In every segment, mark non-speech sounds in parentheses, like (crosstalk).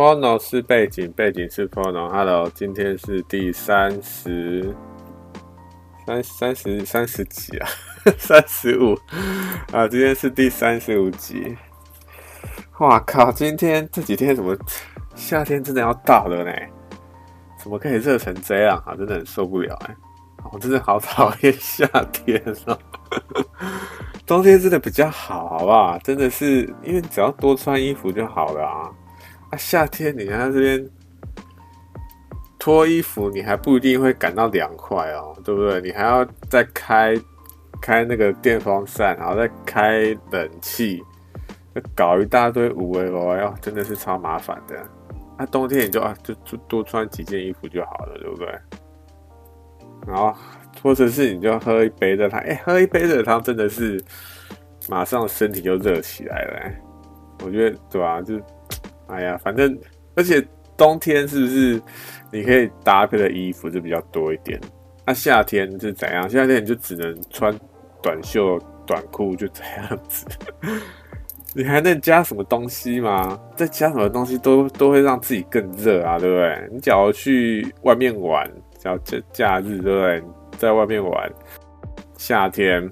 Pono 是背景，背景是 Pono。Hello，今天是第三十、三、三十、三十几啊，(laughs) 三十五啊，今天是第三十五集。哇靠！今天这几天怎么夏天真的要到了呢？怎么可以热成这样啊？真的很受不了哎！我真的好讨厌 (laughs) 夏天哦。冬天真的比较好，好不好？真的是因为只要多穿衣服就好了啊。啊，夏天你看这边脱衣服，你还不一定会感到凉快哦，对不对？你还要再开开那个电风扇，然后再开冷气，搞一大堆无谓哦，哟，真的是超麻烦的。那、啊、冬天你就啊，就就多穿几件衣服就好了，对不对？然后或者是你就喝一杯热汤，哎、喝一杯热汤真的是马上身体就热起来了。我觉得对吧、就。哎呀，反正而且冬天是不是你可以搭配的衣服就比较多一点？那、夏天是怎样？夏天你就只能穿短袖短裤，就这样子。(laughs) 你还能加什么东西吗？再加什么东西都都会让自己更热啊，对不对？你假如去外面玩，假如假假日，对不对？在外面玩，夏天，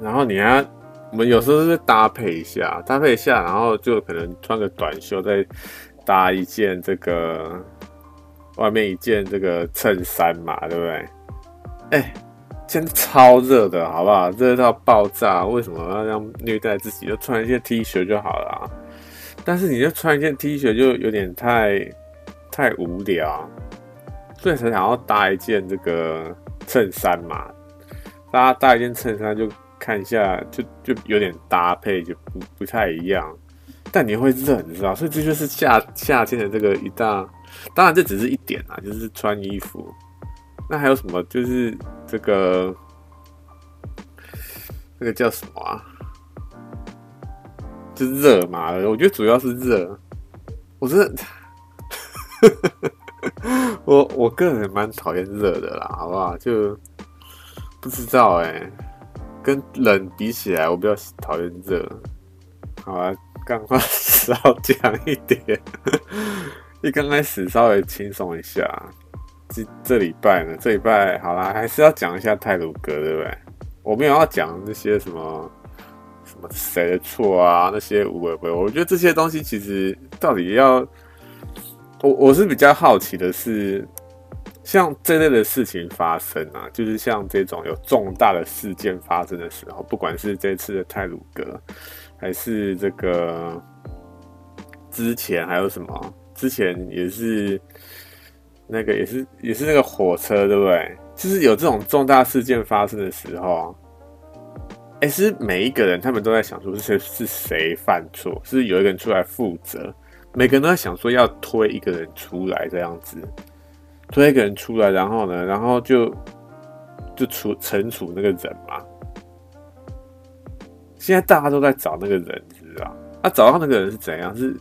然后你还。我们有时候是搭配一下，搭配一下，然后就可能穿个短袖，再搭一件这个外面一件这个衬衫嘛，对不对？哎、欸，现在超热的，好不好？热到爆炸，为什么要这样虐待自己？就穿一件 T 恤就好了。但是你就穿一件 T 恤就有点太太无聊，所以才想要搭一件这个衬衫嘛。大家搭一件衬衫就。看一下，就就有点搭配就不不太一样，但你会热，你知道，所以这就是夏夏天的这个一大，当然这只是一点啊，就是穿衣服。那还有什么？就是这个这个叫什么啊？就是热嘛，我觉得主要是热。我真的，(laughs) 我我个人蛮讨厌热的啦，好不好？就不知道哎、跟冷比起来，我比较讨厌热。好啊，赶快少讲一点。(laughs) 一刚开始稍微轻松一下。这这礼拜呢，这礼拜好啦，还是要讲一下泰鲁阁，对不对？我没有要讲那些什么什么谁的错啊，那些无谓，我觉得这些东西其实到底要，我我是比较好奇的是。像这类的事情发生啊，就是像这种有重大的事件发生的时候，不管是这次的泰鲁阁，还是这个之前还有什么，之前也是那个也是也是那个火车，对不对？就是有这种重大事件发生的时候，哎，是每一个人他们都在想说是谁是谁犯错，是有一个人出来负责，每个人都在想说要推一个人出来这样子。推一个人出来，然后呢，然后就就处惩处那个人嘛。现在大家都在找那个人，知道？啊，找到那个人是怎样？是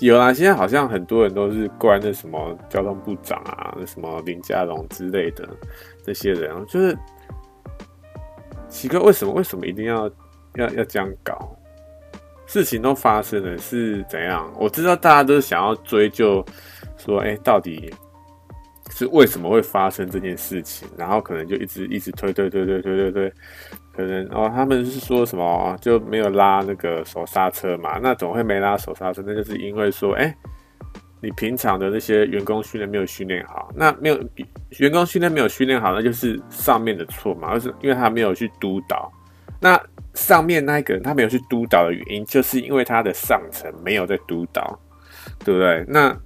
有啦。现在好像很多人都是怪那什么交通部长啊，那什么林佳龙之类的这些人，就是奇怪，为什么为什么一定要要要这样搞？事情都发生了，是怎样？我知道大家都想要追究，说，哎，到底。是为什么会发生这件事情？然后可能就一直一直推推推推推推推，可能哦，他们是说什么就没有拉那个手刹车嘛？那怎么会没拉手刹车？那就是因为说，哎，你平常的那些员工训练没有训练好，那没有员工训练没有训练好，那就是上面的错嘛，而是因为他没有去督导。那上面那一个人他没有去督导的原因，就是因为他的上层没有在督导，对不对？那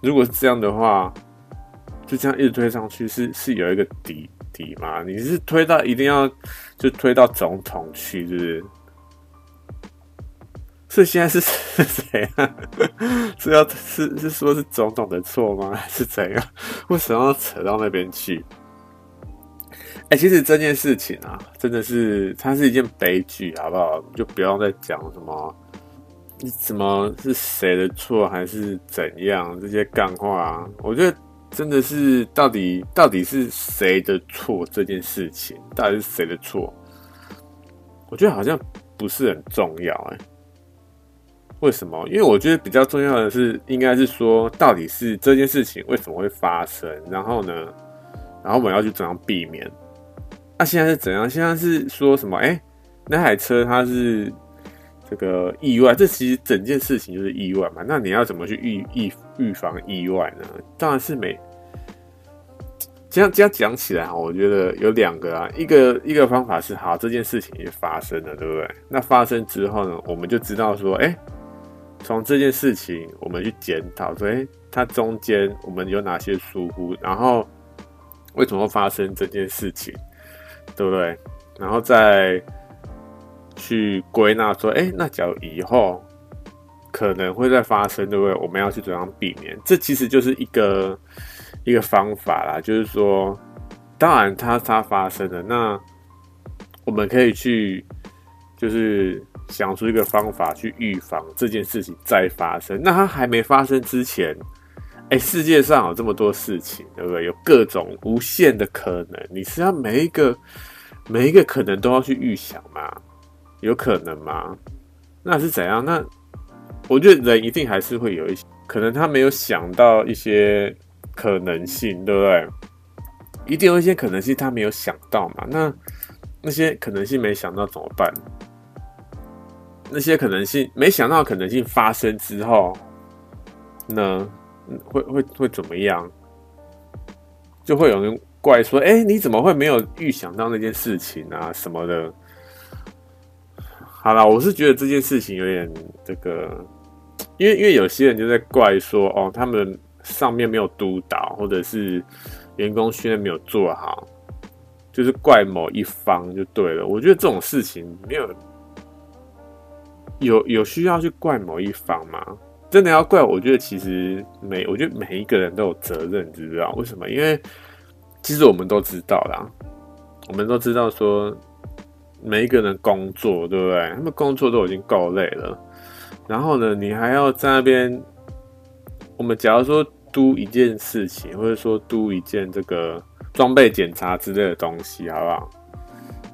如果是这样的话，就这样一直推上去，是是有一个底底吗？你是推到一定要就推到总统去，是不是？所以现在是 (laughs) 是谁啊？是要是是说是总统的错吗？还是怎样？为什么要扯到那边去？哎、其实这件事情啊，真的是它是一件悲剧，好不好？就不要再讲什么什么是谁的错还是怎样这些干话啊，我觉得。真的是到底到底是谁的错？这件事情到底是谁的错？我觉得好像不是很重要哎、为什么？因为我觉得比较重要的是，应该是说，到底是这件事情为什么会发生，然后呢，然后我们要去怎样避免？那、现在是怎样？现在是说什么？哎、那台车它是这个意外，这其实整件事情就是意外嘛。那你要怎么去预预预防意外呢？当然是每。这样这样讲起来哈，我觉得有两个啊，一个一个方法是，好，这件事情也发生了，对不对？那发生之后呢，我们就知道说，哎、从这件事情我们去检讨，说，哎、它中间我们有哪些疏忽，然后为什么会发生这件事情，对不对？然后再去归纳说，哎、那假如以后可能会再发生，对不对？我们要去怎样避免？这其实就是一个。一个方法啦，就是说，当然它它发生了，那我们可以去，就是想出一个方法去预防这件事情再发生。那它还没发生之前，哎、世界上有这么多事情，对不对？有各种无限的可能，你是要每一个每一个可能都要去预想吗？有可能吗？那是怎样？那我觉得人一定还是会有一些可能，他没有想到一些。可能性，对不对？一定有一些可能性，他没有想到嘛。那那些可能性没想到怎么办？那些可能性没想到可能性发生之后，呢，会会会怎么样？就会有人怪说：“哎，你怎么会没有预想到那件事情啊？什么的？”好了，我是觉得这件事情有点这个，因为因为有些人就在怪说：“哦，他们。”上面没有督导，或者是员工训练没有做好，就是怪某一方就对了。我觉得这种事情没有有有需要去怪某一方吗？真的要怪？我觉得其实每我觉得每一个人都有责任，知不知道为什么？因为其实我们都知道啦，我们都知道说每一个人工作，对不对？他们工作都已经够累了，然后呢，你还要在那边，我们假如说。督一件事情，或者说督一件这个装备检查之类的东西，好不好？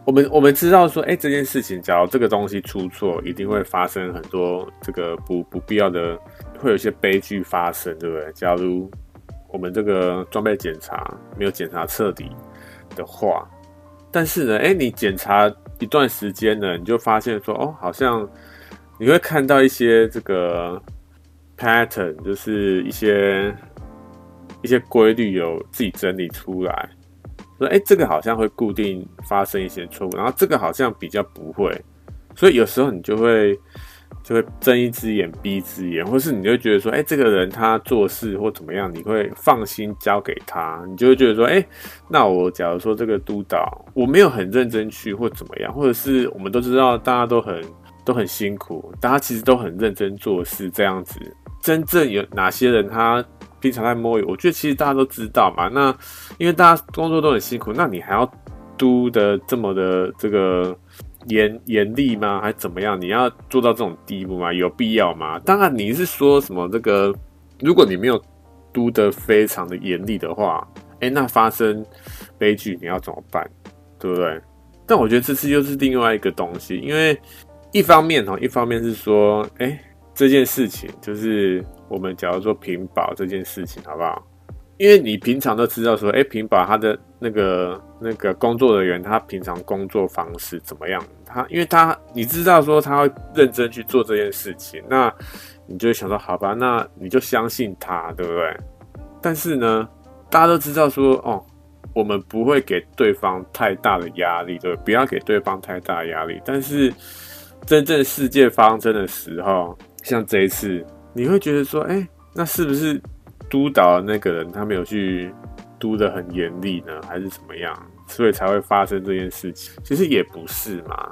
我们我们知道说，哎、这件事情，假如这个东西出错，一定会发生很多这个不不必要的，会有一些悲剧发生，对不对？假如我们这个装备检查没有检查彻底的话，但是呢，哎、你检查一段时间呢，你就发现说，哦，好像你会看到一些这个 pattern，就是一些。一些规律有自己整理出来，说哎、这个好像会固定发生一些错误，然后这个好像比较不会，所以有时候你就会就会睁一只眼闭一只眼，或是你就觉得说，哎、这个人他做事或怎么样，你会放心交给他，你就会觉得说，哎、那我假如说这个督导我没有很认真去或怎么样，或者是我们都知道大家都很都很辛苦，大家其实都很认真做事这样子，真正有哪些人他？平常在摸鱼，我觉得其实大家都知道嘛。那因为大家工作都很辛苦，那你还要督的这么的这个严严厉吗？还怎么样？你要做到这种地步吗？有必要吗？当然，你是说什么这个？如果你没有督得非常的严厉的话，哎、那发生悲剧你要怎么办？对不对？但我觉得这次又是另外一个东西，因为一方面哦，一方面是说，哎、这件事情就是。我们假如说屏保这件事情好不好？因为你平常都知道说，哎，屏保他的那个那个工作人员，他平常工作方式怎么样？他因为他你知道说他会认真去做这件事情，那你就想说，好吧，那你就相信他，对不对？但是呢，大家都知道说，哦，我们不会给对方太大的压力，对，不要给对方太大压力。但是真正世界发生的时候，像这一次。你会觉得说，哎、那是不是督导的那个人他没有去督的很严厉呢，还是怎么样，所以才会发生这件事情？其实也不是嘛，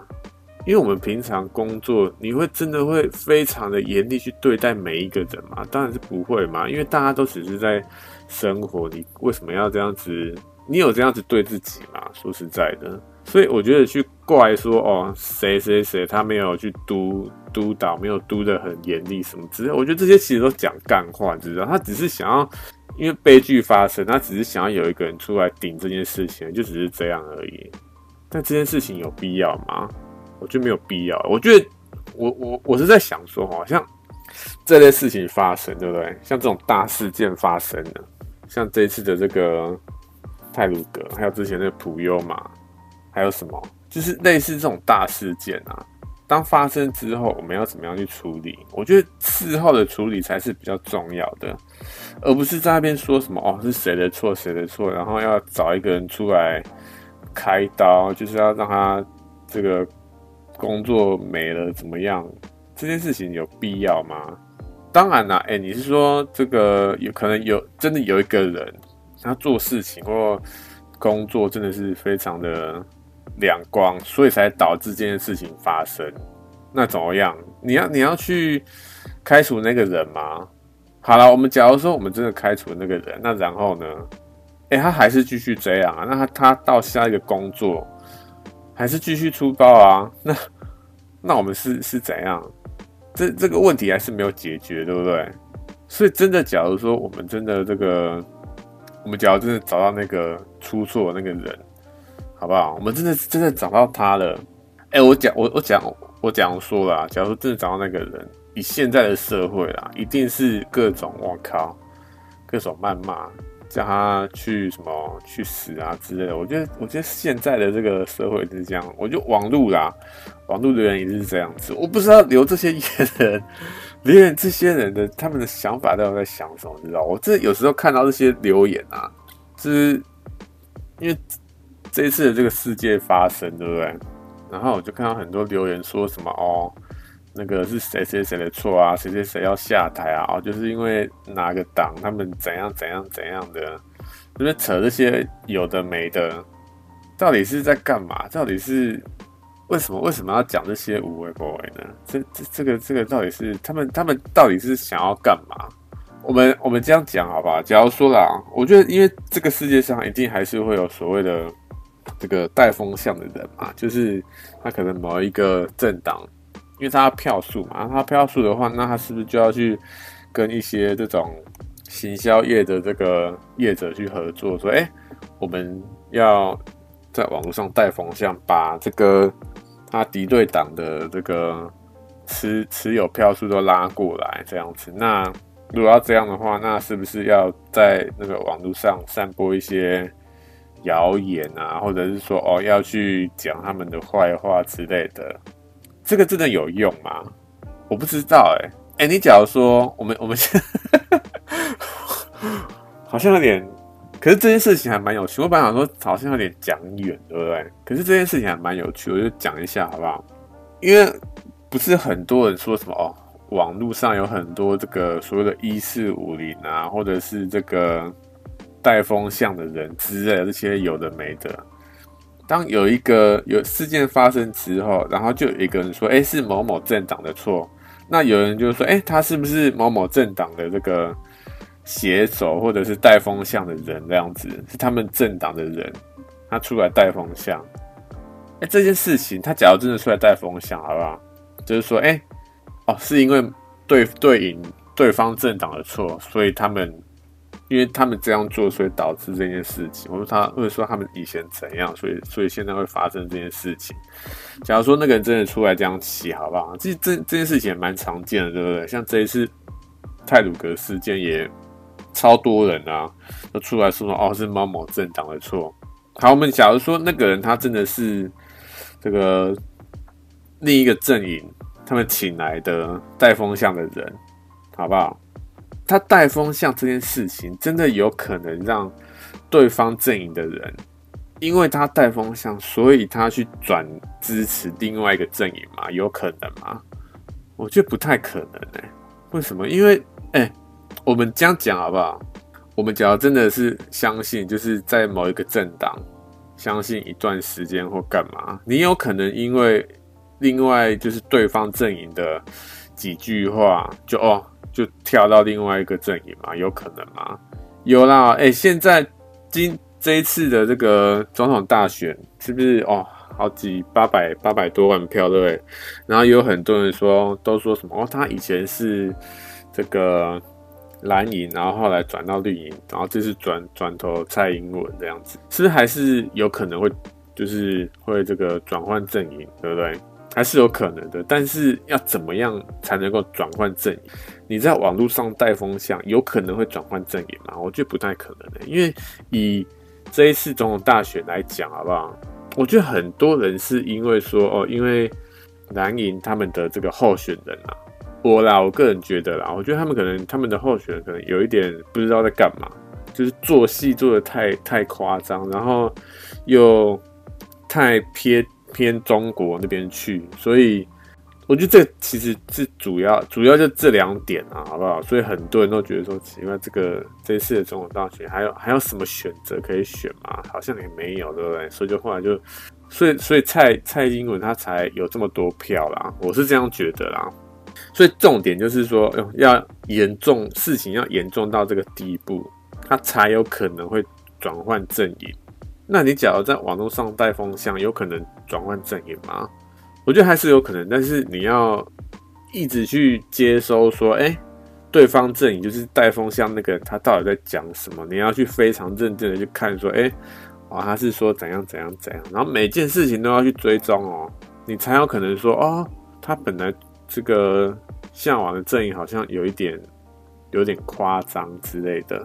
因为我们平常工作，你会真的会非常的严厉去对待每一个人吗？当然是不会嘛，因为大家都只是在生活，你为什么要这样子？你有这样子对自己吗？说实在的。所以我觉得去怪说哦，谁谁谁他没有去督督导，没有督的很严厉什么之类，我觉得这些其实都讲干话，你知道？他只是想要，因为悲剧发生，他只是想要有一个人出来顶这件事情，就只是这样而已。但这件事情有必要吗？我觉得没有必要。我觉得我我我是在想说，好像这类事情发生，对不对？像这种大事件发生了，像这次的这个泰鲁格，还有之前的普悠嘛，还有什么，就是类似这种大事件啊。当发生之后，我们要怎么样去处理？我觉得事后的处理才是比较重要的，而不是在那边说什么哦，是谁的错，谁的错，然后要找一个人出来开刀，就是要让他这个工作没了怎么样？这件事情有必要吗？当然啦，哎，你是说这个有可能有真的有一个人，他做事情或工作真的是非常的。两光，所以才导致这件事情发生。那怎么样？你要你要去开除那个人吗？好了，我们假如说我们真的开除那个人，那然后呢？哎、他还是继续这样啊？那他他到下一个工作还是继续出包啊？那那我们是是怎样？这这个问题还是没有解决，对不对？所以真的，假如说我们真的这个，我们假如真的找到那个出错那个人。好不好？我们真的真的找到他了。哎、我讲我我讲我讲说了，假如说真的找到那个人，以现在的社会啦，一定是各种我靠，各种谩骂，叫他去什么去死啊之类的。我觉得我觉得现在的这个社会就是这样，我觉得网络啦，网络的人也是这样子。我不知道留这些言人，(laughs) 留言这些人的他们的想法到底在想什么，你知道？我这有时候看到这些留言啊，就是因为。这一次的这个事件发生，对不对？然后我就看到很多留言说什么哦，那个是谁谁谁的错啊，谁谁谁要下台啊？哦，就是因为哪个党他们怎样怎样怎样的，这边扯这些有的没的，到底是在干嘛？到底是为什么为什么要讲这些无为不为呢？这这这个这个到底是他们他们到底是想要干嘛？我们我们这样讲好吧？假如说啦，我觉得因为这个世界上一定还是会有所谓的。这个带风向的人嘛，就是他可能某一个政党，因为他票数嘛，他票数的话，那他是不是就要去跟一些这种行销业的这个业者去合作，说，哎，我们要在网络上带风向，把这个他敌对党的这个持持有票数都拉过来，这样子。那如果要这样的话，那是不是要在那个网络上散播一些？谣言啊，或者是说哦，要去讲他们的坏话之类的，这个真的有用吗？我不知道哎、哎，你假如说我们我们现在 (laughs) 好像有点，可是这件事情还蛮有趣。我本来想说好像有点讲远，对不对？可是这件事情还蛮有趣，我就讲一下好不好？因为不是很多人说什么哦，网络上有很多这个所谓的一四五零啊，或者是这个。带风向的人之类的这些有的没的，当有一个有事件发生之后，然后就有一个人说：“哎，是某某政党的错。”那有人就说：“哎，他是不是某某政党的这个写手或者是带风向的人？这样子是他们政党的人，他出来带风向。”哎，这件事情他假如真的出来带风向，好不好？就是说：“哎，哦，是因为对对应对方政党的错，所以他们。”因为他们这样做，所以导致这件事情。我说他或者说他们以前怎样，所以所以现在会发生这件事情。假如说那个人真的出来这样起，好不好？这这这件事情也蛮常见的，对不对？像这一次泰鲁格事件也超多人啊，都出来说说哦，是某某政党的错。好，我们假如说那个人他真的是这个另一个阵营他们请来的带风向的人，好不好？他带风向这件事情，真的有可能让对方阵营的人，因为他带风向，所以他去转支持另外一个阵营吗？有可能吗？我觉得不太可能哎、欸。为什么？因为哎、我们这样讲好不好？我们只要真的是相信，就是在某一个政党相信一段时间或干嘛，你有可能因为另外就是对方阵营的几句话，就哦。就跳到另外一个阵营嘛？有可能吗？有啦，哎、现在今这一次的这个总统大选，是不是哦？好几八百八百多万票，对不对？然后有很多人说，都说什么哦？他以前是这个蓝营，然后后来转到绿营，然后这次转转投蔡英文这样子，是不是还是有可能会就是会这个转换阵营，对不对？还是有可能的。但是要怎么样才能够转换阵营？你在网络上带风向，有可能会转换阵营吗？我觉得不太可能的，因为以这一次总统大选来讲，好不好？我觉得很多人是因为说哦，因为蓝营他们的这个候选人啊，我啦，我个人觉得啦，我觉得他们可能他们的候选人可能有一点不知道在干嘛，就是做戏做得太太夸张，然后又太偏偏中国那边去，所以。我觉得这其实是主要，主要就这两点啊，好不好？所以很多人都觉得说，奇怪，这个这次的总统大选还有还有什么选择可以选吗？好像也没有，对不对？所以就后来就，所以所以蔡蔡英文他才有这么多票啦，我是这样觉得啦。所以重点就是说，要严重事情要严重到这个地步，他才有可能会转换阵营。那你假如在网络上带风向，有可能转换阵营吗？我觉得还是有可能，但是你要一直去接收说，哎、对方阵营就是带风向那个人，他到底在讲什么？你要去非常认真的去看，说，哎、欸，哦，他是说怎样怎样怎样，然后每件事情都要去追踪哦，你才有可能说，哦，他本来这个向往的阵营好像有一点有点夸张之类的，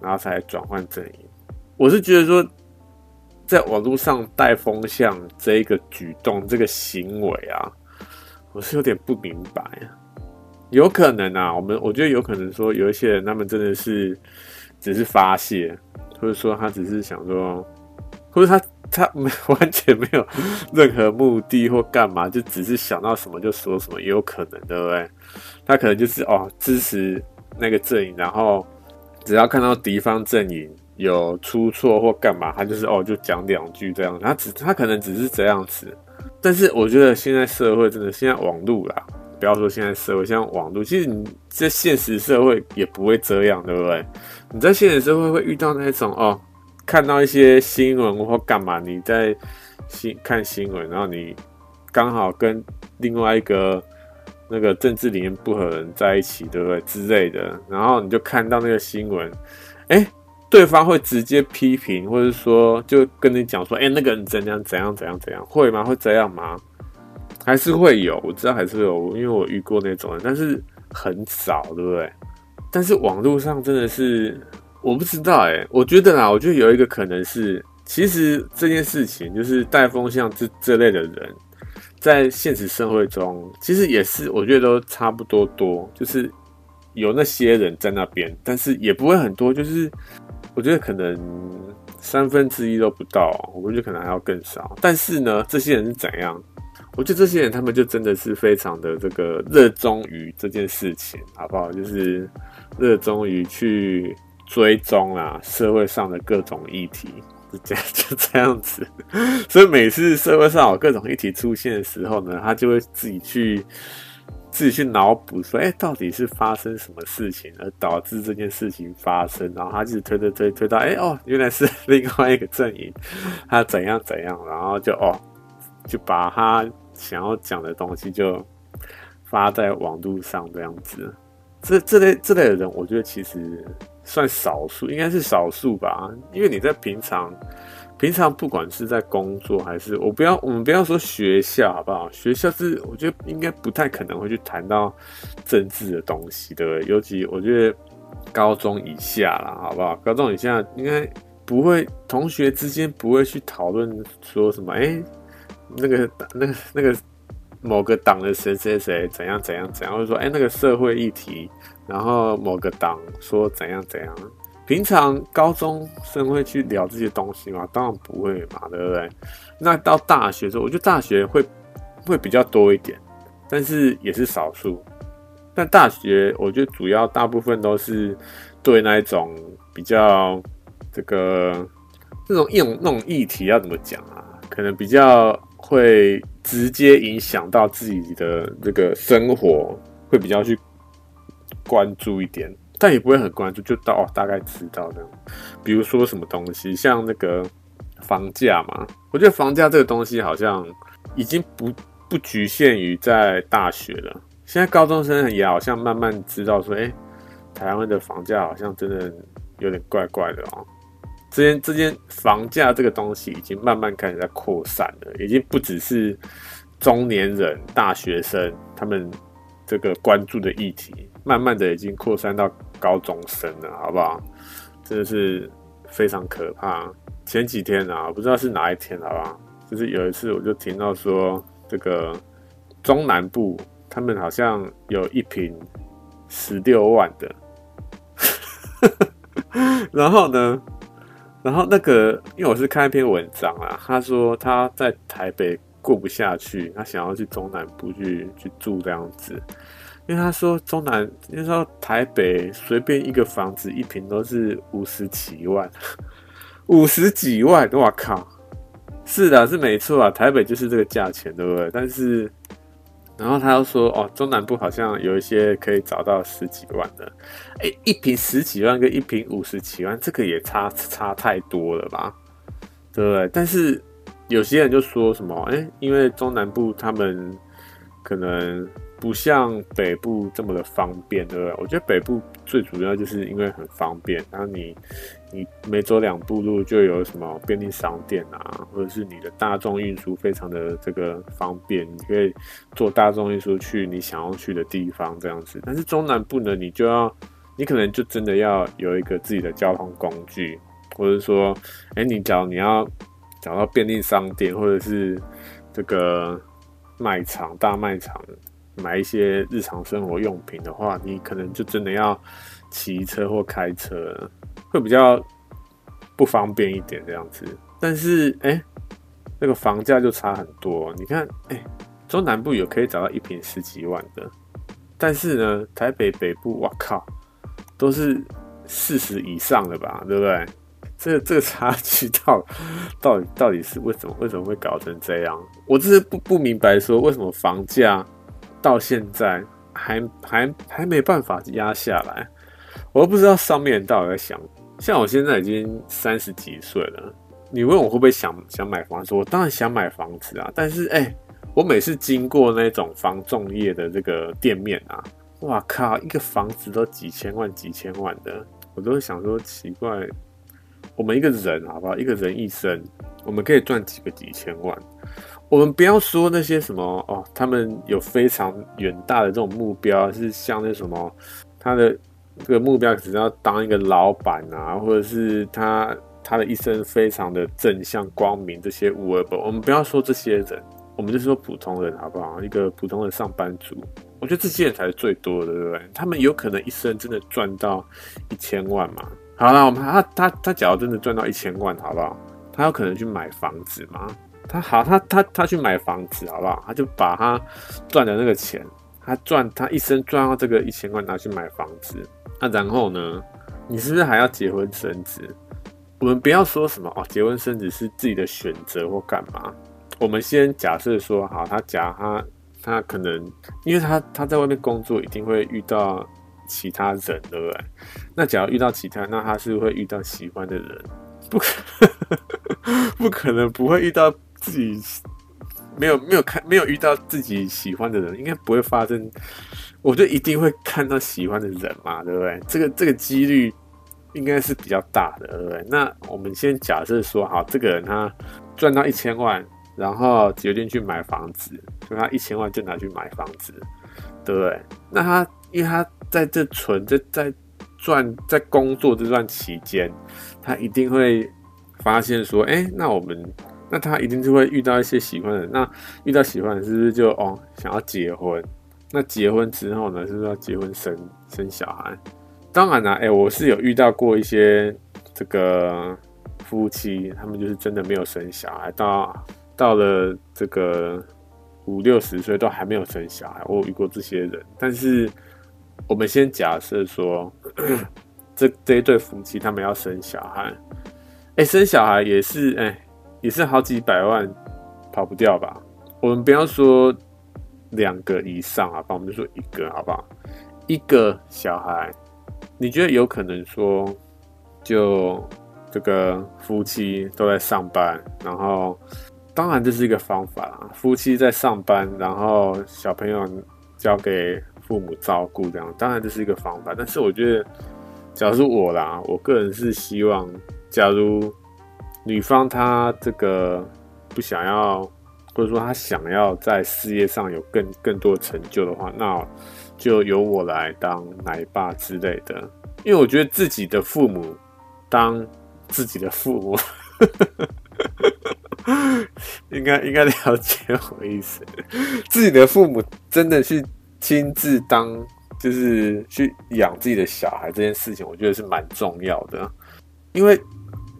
然后才转换阵营。我是觉得说。在网络上带风向这一个举动，这个行为啊，我是有点不明白。有可能啊，我们我觉得有可能说，有一些人他们真的是只是发泄，或者说他只是想说，或者他他没 (laughs) 完全没有任何目的或干嘛，就只是想到什么就说什么，也有可能，对不对？他可能就是哦支持那个阵营，然后只要看到敌方阵营。有出错或干嘛，他就是哦，就讲两句这样，他只他可能只是这样子，但是我觉得现在社会真的，现在网络啦，不要说现在社会，像网络，其实你在现实社会也不会这样，对不对？你在现实社会会遇到那种哦，看到一些新闻或干嘛，你在新看新闻，然后你刚好跟另外一个那个政治理念不合人在一起，对不对之类的，然后你就看到那个新闻，哎。对方会直接批评，或者说就跟你讲说，哎，那个人怎样怎样怎样怎样，会吗？会这样吗？还是会有，我知道还是会有，因为我遇过那种人，但是很少，对不对？但是网络上真的是，我不知道，哎，我觉得啦，我觉得有一个可能是，其实这件事情就是带风向这这类的人，在现实社会中，其实也是，我觉得都差不多多，就是有那些人在那边，但是也不会很多，就是。我觉得可能三分之一都不到，我觉得可能还要更少。但是呢，这些人是怎样？我觉得这些人他们就真的是非常的这个热衷于这件事情，好不好？就是热衷于去追踪啊社会上的各种议题，这样 (laughs) 就这样子。所以每次社会上有各种议题出现的时候呢，他就会自己去。自己去脑补说，哎、到底是发生什么事情而导致这件事情发生？然后他就推推推推到，哎、哦，原来是另外一个阵营，他怎样怎样，然后就哦，就把他想要讲的东西就发在网络上这样子。这这类这类的人，我觉得其实算少数，应该是少数吧，因为你在平常。平常不管是在工作还是我不要，我们不要说学校好不好？学校是我觉得应该不太可能会去谈到政治的东西，对不对？尤其我觉得高中以下啦，好不好？高中以下应该不会，同学之间不会去讨论说什么，哎、那个那个那个某个党的谁谁谁怎样怎样怎样，或者说哎、那个社会议题，然后某个党说怎样怎样。平常高中生会去聊这些东西吗？当然不会嘛，对不对？那到大学的时候，我觉得大学会会比较多一点，但是也是少数。但大学我觉得主要大部分都是对那一种比较这个这种用那种议题要怎么讲啊？可能比较会直接影响到自己的这个生活，会比较去关注一点。但也不会很关注，就到哦，大概知道的。比如说什么东西，像那个房价嘛，我觉得房价这个东西好像已经不不局限于在大学了。现在高中生也好像慢慢知道说，哎、台湾的房价好像真的有点怪怪的哦。这间这间房价这个东西已经慢慢开始在扩散了，已经不只是中年人、大学生他们这个关注的议题，慢慢的已经扩散到高中生了，好不好？真的是非常可怕。前几天啊，不知道是哪一天，好不好？就是有一次我就听到说，这个中南部他们好像有一瓶十六万的，(laughs) 然后呢，然后那个因为我是看一篇文章啊，他说他在台北过不下去，他想要去中南部去去住这样子。因为他说中南，因为说台北随便一个房子一平都是五十几万，(laughs) 五十几万，我靠！是的，是没错啊，台北就是这个价钱，对不对？但是，然后他又说，哦，中南部好像有一些可以找到十几万的，哎，一平十几万跟一平五十几万，这个也差差太多了吧？对不对？但是有些人就说什么，哎，因为中南部他们可能。不像北部这么的方便，对不对？我觉得北部最主要就是因为很方便，然后你你每走两步路就有什么便利商店啊，或者是你的大众运输非常的这个方便，你可以坐大众运输去你想要去的地方这样子。但是中南部呢，你就要你可能就真的要有一个自己的交通工具，或者说，哎，你假如你要找到便利商店或者是这个卖场大卖场。买一些日常生活用品的话，你可能就真的要骑车或开车，会比较不方便一点这样子。但是，哎、那个房价就差很多。你看，哎、中南部有可以找到一坪十几万的，但是呢，台北北部，哇靠，都是四十以上的吧？对不对？这这个差距到到底到底是为什么？为什么会搞成这样？我真是不不明白，说为什么房价。到现在还还还没办法压下来，我都不知道上面到底在想。像我现在已经三十几岁了，你问我会不会想想买房子？我当然想买房子啊，但是哎、我每次经过那种房仲业的这个店面啊，哇靠，一个房子都几千万几千万的，我都会想说奇怪，我们一个人好不好？一个人一生，我们可以赚几个几千万？我们不要说那些什么哦，他们有非常远大的这种目标，是像那什么，他的这个目标只是要当一个老板啊，或者是他他的一生非常的正向光明，这些无为不。我们不要说这些人，我们就说普通人好不好？一个普通的上班族，我觉得这些人才是最多的，对不对？他们有可能一生真的赚到一千万嘛？好了，我们他他他假如真的赚到一千万，好不好？他有可能去买房子吗？他好，他他他去买房子，好不好？他就把他赚的那个钱，他赚他一生赚到这个一千万拿去买房子，那然后呢？你是不是还要结婚生子？我们不要说什么哦，结婚生子是自己的选择或干嘛？我们先假设说，好，他假他他可能，因为他他在外面工作，一定会遇到其他人，对不对？那假如遇到其他，那他是会遇到喜欢的人，不可 (laughs) 不可能不会遇到。自己没有没有看没有遇到自己喜欢的人，应该不会发生。我觉得一定会看到喜欢的人嘛，对不对？这个这个几率应该是比较大的，对不对？那我们先假设说，好，这个人他赚到一千万，然后决定去买房子，所以他一千万就拿去买房子，对不对？那他因为他在这存在在赚在工作这段期间，他一定会发现说，哎，那我们。那他一定就会遇到一些喜欢的人，那遇到喜欢的人是不是就哦想要结婚？那结婚之后呢，是不是要结婚生生小孩？当然啦，哎、我是有遇到过一些这个夫妻，他们就是真的没有生小孩，到到了这个五六十岁都还没有生小孩，我有遇过这些人。但是我们先假设说，(coughs) 这这一对夫妻他们要生小孩，哎、生小孩也是哎。也是好几百万，跑不掉吧？我们不要说两个以上啊，我们就说一个，好不好？一个小孩，你觉得有可能说，就这个夫妻都在上班，然后当然这是一个方法啦，夫妻在上班，然后小朋友交给父母照顾，这样当然这是一个方法。但是我觉得，假如是我啦，我个人是希望，假如。女方她这个不想要或者说她想要在事业上有更更多成就的话，那就由我来当奶爸之类的。因为我觉得自己的父母当自己的父母，(laughs) 应该应该了解我意思。自己的父母真的去亲自当，就是去养自己的小孩这件事情，我觉得是蛮重要的。因为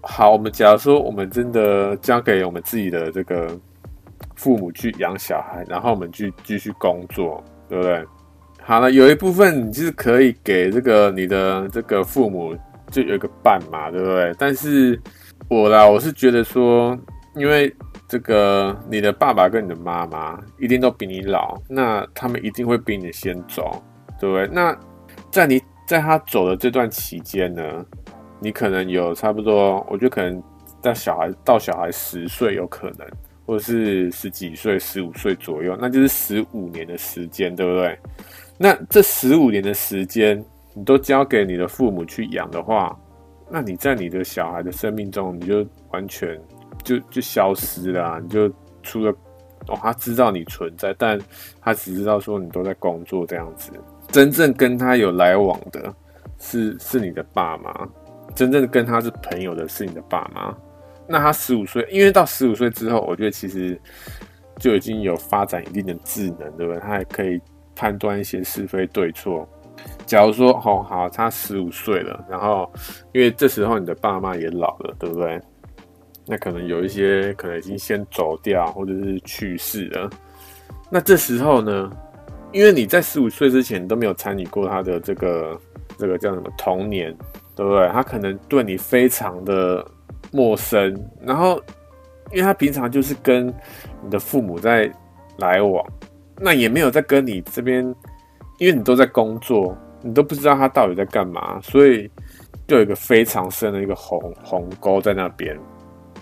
好，我们假如说我们真的交给我们自己的这个。父母去养小孩，然后我们去继续工作，对不对？好了，有一部分你就是可以给这个你的这个父母就有一个伴嘛，对不对？但是我啦，我是觉得说，因为这个你的爸爸跟你的妈妈一定都比你老，那他们一定会比你先走，对不对？那在你在他走的这段期间呢，你可能有差不多，我觉得可能到小孩到小孩十岁有可能。或者是十几岁、十五岁左右，那就是十五年的时间，对不对？那这十五年的时间，你都交给你的父母去养的话，那你在你的小孩的生命中，你就完全就就消失了。你就除了哦，他知道你存在，但他只知道说你都在工作这样子。真正跟他有来往的是是你的爸妈，真正跟他是朋友的是你的爸妈。那他十五岁，因为到十五岁之后，我觉得其实就已经有发展一定的智能，对不对？他还可以判断一些是非对错。假如说，哦，好，他十五岁了，然后因为这时候你的爸妈也老了，对不对？那可能有一些可能已经先走掉，或者是去世了。那这时候呢，因为你在十五岁之前都没有参与过他的这个这个叫什么童年，对不对？他可能对你非常的。陌生，然后，因为他平常就是跟你的父母在来往，那也没有在跟你这边，因为你都在工作，你都不知道他到底在干嘛，所以就有一个非常深的一个鸿鸿沟在那边。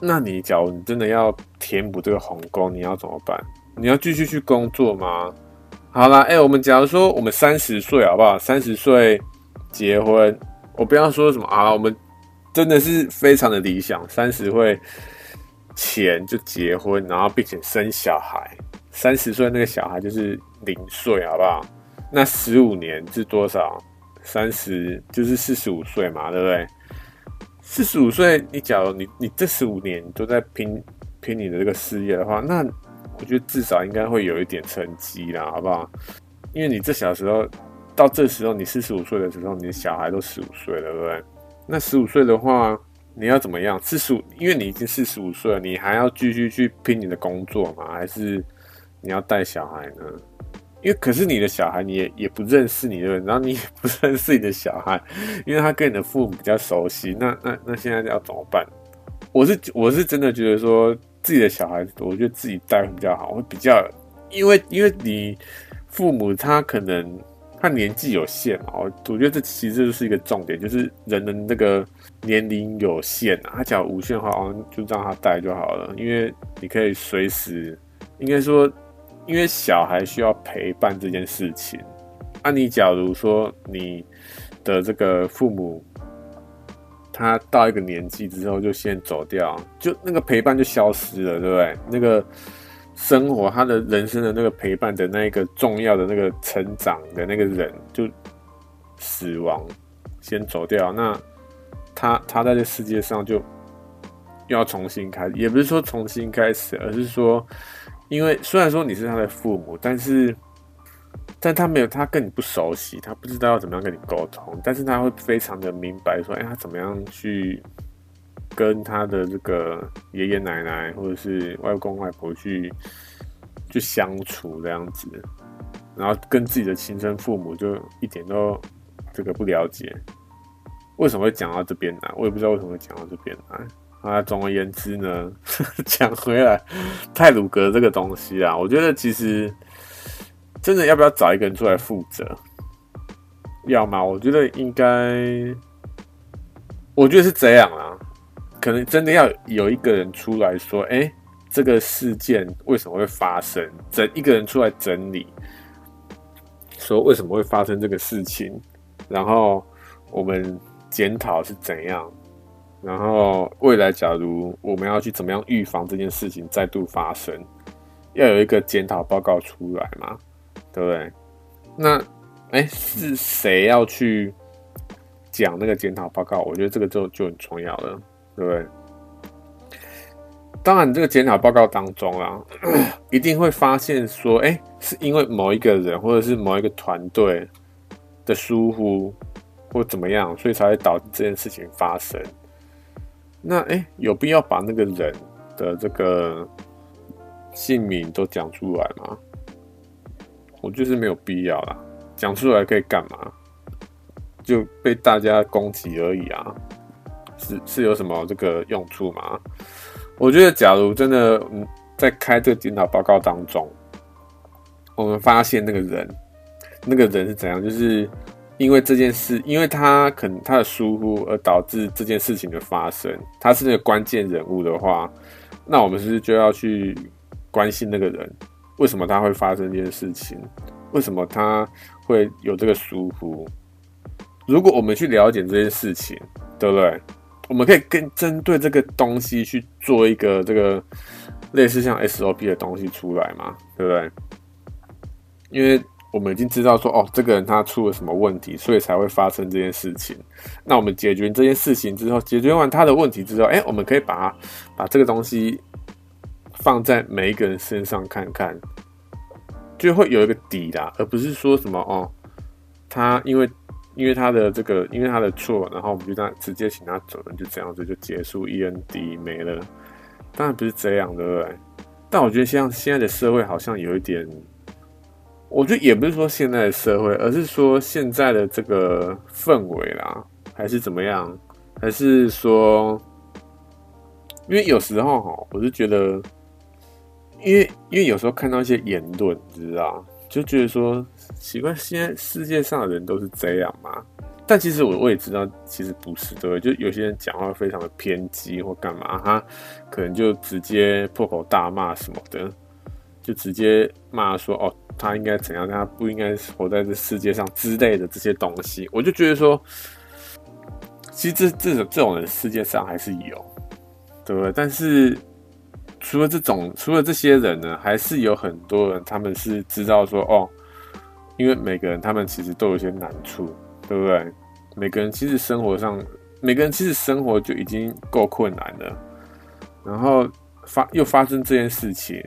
那你假如你真的要填补这个鸿沟，你要怎么办？你要继续去工作吗？好啦，哎，我们假如说我们三十岁好不好？三十岁结婚，我不要说什么啊，我们。真的是非常的理想，三十岁前就结婚，然后并且生小孩。三十岁那个小孩就是零岁，好不好？那十五年是多少？三十就是四十五岁嘛，对不对？四十五岁，你假如你你这十五年都在拼拼你的这个事业的话，那我觉得至少应该会有一点成绩啦，好不好？因为你这小时候到这时候，你四十五岁的时候，你的小孩都十五岁了，对不对？那十五岁的话，你要怎么样？四十五，因为你已经四十五岁了，你还要继续去拼你的工作吗？还是你要带小孩呢？因为可是你的小孩，你也也不认识你的人，然后你也不认识你的小孩，(laughs) 因为他跟你的父母比较熟悉。那那那现在要怎么办？我是我是真的觉得说，自己的小孩，我觉得自己带会比较好，会比较，因为因为你父母他可能。他年纪有限嘛，我我觉得这其实就是一个重点，就是人的那个年龄有限啊。他讲无限的话，哦，就让他带就好了，因为你可以随时，应该说，因为小孩需要陪伴这件事情。那你假如说你的这个父母，他到一个年纪之后就先走掉，就那个陪伴就消失了，对不对？那个。生活，他的人生的那个陪伴的那个重要的那个成长的那个人就死亡，先走掉。那他他在这世界上就要重新开始，也不是说重新开始，而是说，因为虽然说你是他的父母，但是但他没有，他跟你不熟悉，他不知道要怎么样跟你沟通，但是他会非常的明白说，哎，他怎么样去。跟他的这个爷爷奶奶或者是外公外婆去去相处这样子，然后跟自己的亲生父母就一点都这个不了解，为什么会讲到这边来？我也不知道为什么会讲到这边来。啊，总而言之呢，(laughs) 讲回来，泰鲁阁这个东西啊，我觉得其实真的要不要找一个人出来负责？要吗？我觉得应该，我觉得是这样啦。可能真的要有一个人出来说：“哎、这个事件为什么会发生？”整一个人出来整理，说为什么会发生这个事情，然后我们检讨是怎样，然后未来假如我们要去怎么样预防这件事情再度发生，要有一个检讨报告出来嘛，对不对？那哎，是谁要去讲那个检讨报告？我觉得这个就就很重要了，对不对？当然，这个检讨报告当中啊，(clears throat) 一定会发现说，哎，是因为某一个人或者是某一个团队的疏忽或怎么样，所以才会导致这件事情发生。那哎，有必要把那个人的这个姓名都讲出来吗？我就是没有必要啦，讲出来可以干嘛？就被大家攻击而已啊，是是有什么这个用处吗？我觉得，假如真的嗯，在开这个检讨报告当中，我们发现那个人，那个人是怎样，就是因为这件事，因为他可能他的疏忽而导致这件事情的发生，他是那个关键人物的话，那我们是不是就要去关心那个人？为什么他会发生这件事情？为什么他会有这个疏忽？如果我们去了解这件事情，对不对？我们可以跟针对这个东西去做一个这个类似像 SOP 的东西出来嘛，对不对？因为我们已经知道说，哦，这个人他出了什么问题，所以才会发生这件事情。那我们解决这件事情之后，解决完他的问题之后，哎，我们可以把把这个东西放在每一个人身上看看，就会有一个底啦，而不是说什么哦，他因为。因为他的这个，因为他的错，然后我们就这样直接请他走人，就这样子就结束，END 没了。当然不是这样，对不对？但我觉得像现在的社会好像有一点，我觉得也不是说现在的社会，而是说现在的这个氛围啦，还是怎么样？还是说，因为有时候哈，我是觉得，因为因为有时候看到一些言论，你知道。就觉得说奇怪，现在世界上的人都是这样吗？但其实我我也知道，其实不是，对？就有些人讲话非常的偏激或干嘛，他可能就直接破口大骂什么的，就直接骂说哦，他应该怎样，他不应该活在这世界上之类的这些东西。我就觉得说，其实这这种这种人世界上还是有，对不对？但是。除了这种，除了这些人呢，还是有很多人，他们是知道说，哦，因为每个人他们其实都有一些难处，对不对？每个人其实生活上，每个人其实生活就已经够困难了，然后发又发生这件事情，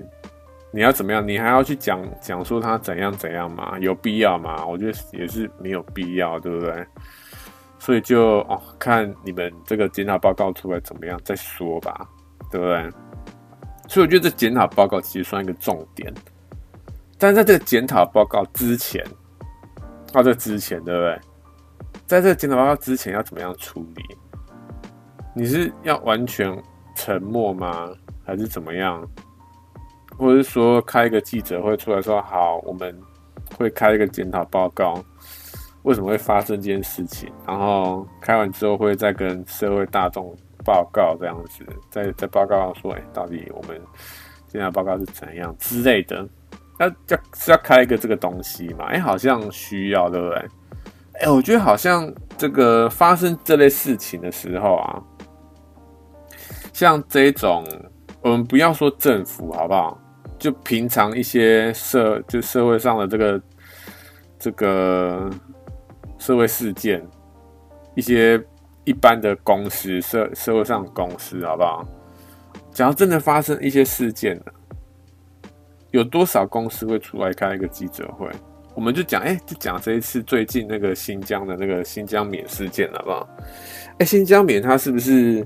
你要怎么样？你还要去讲讲说他怎样怎样吗？有必要吗？我觉得也是没有必要，对不对？所以就哦，看你们这个检讨报告出来怎么样再说吧，对不对？所以我觉得这检讨报告其实算一个重点，但在这个检讨报告之前，到这之前，对不对？在这个检讨报告之前要怎么样处理？你是要完全沉默吗？还是怎么样？或者是说开一个记者会出来说好，我们会开一个检讨报告，为什么会发生这件事情？然后开完之后会再跟社会大众。报告这样子，在在报告上说，哎、到底我们现在报告是怎样之类的？那要是要开一个这个东西嘛？哎、好像需要，对不对？哎、我觉得好像这个发生这类事情的时候啊，像这种，我们不要说政府好不好？就平常一些社，就社会上的这个这个社会事件，一些。一般的公司，社社会上公司，好不好？假如真的发生一些事件了，有多少公司会出来开一个记者会？我们就讲，哎、就讲这一次最近那个新疆的那个新疆棉事件，好不好？哎、新疆棉它是不是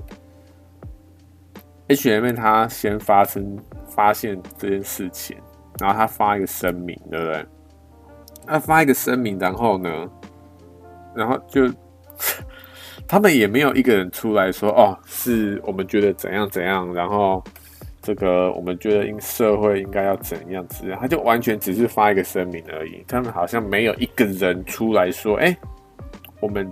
H&M 它先发生发现这件事情，然后他发一个声明，对不对？他发一个声明，然后呢，然后就。他们也没有一个人出来说哦，是我们觉得怎样怎样，然后这个我们觉得应社会应该要怎样子，他就完全只是发一个声明而已。他们好像没有一个人出来说，哎，我们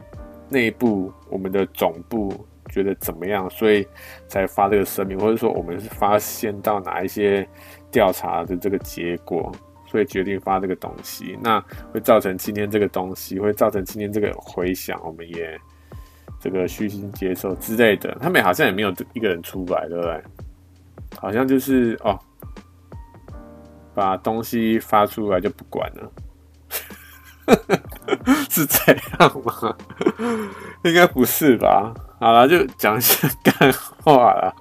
内部我们的总部觉得怎么样，所以才发这个声明，或者说我们是发现到哪一些调查的这个结果，所以决定发这个东西，那会造成今天这个东西，会造成今天这个回响，我们也。这个虚心接受之类的，他们好像也没有一个人出来，对不对？好像就是哦，把东西发出来就不管了，(laughs) 是这样吗？应该不是吧？好了，就讲一些干话了，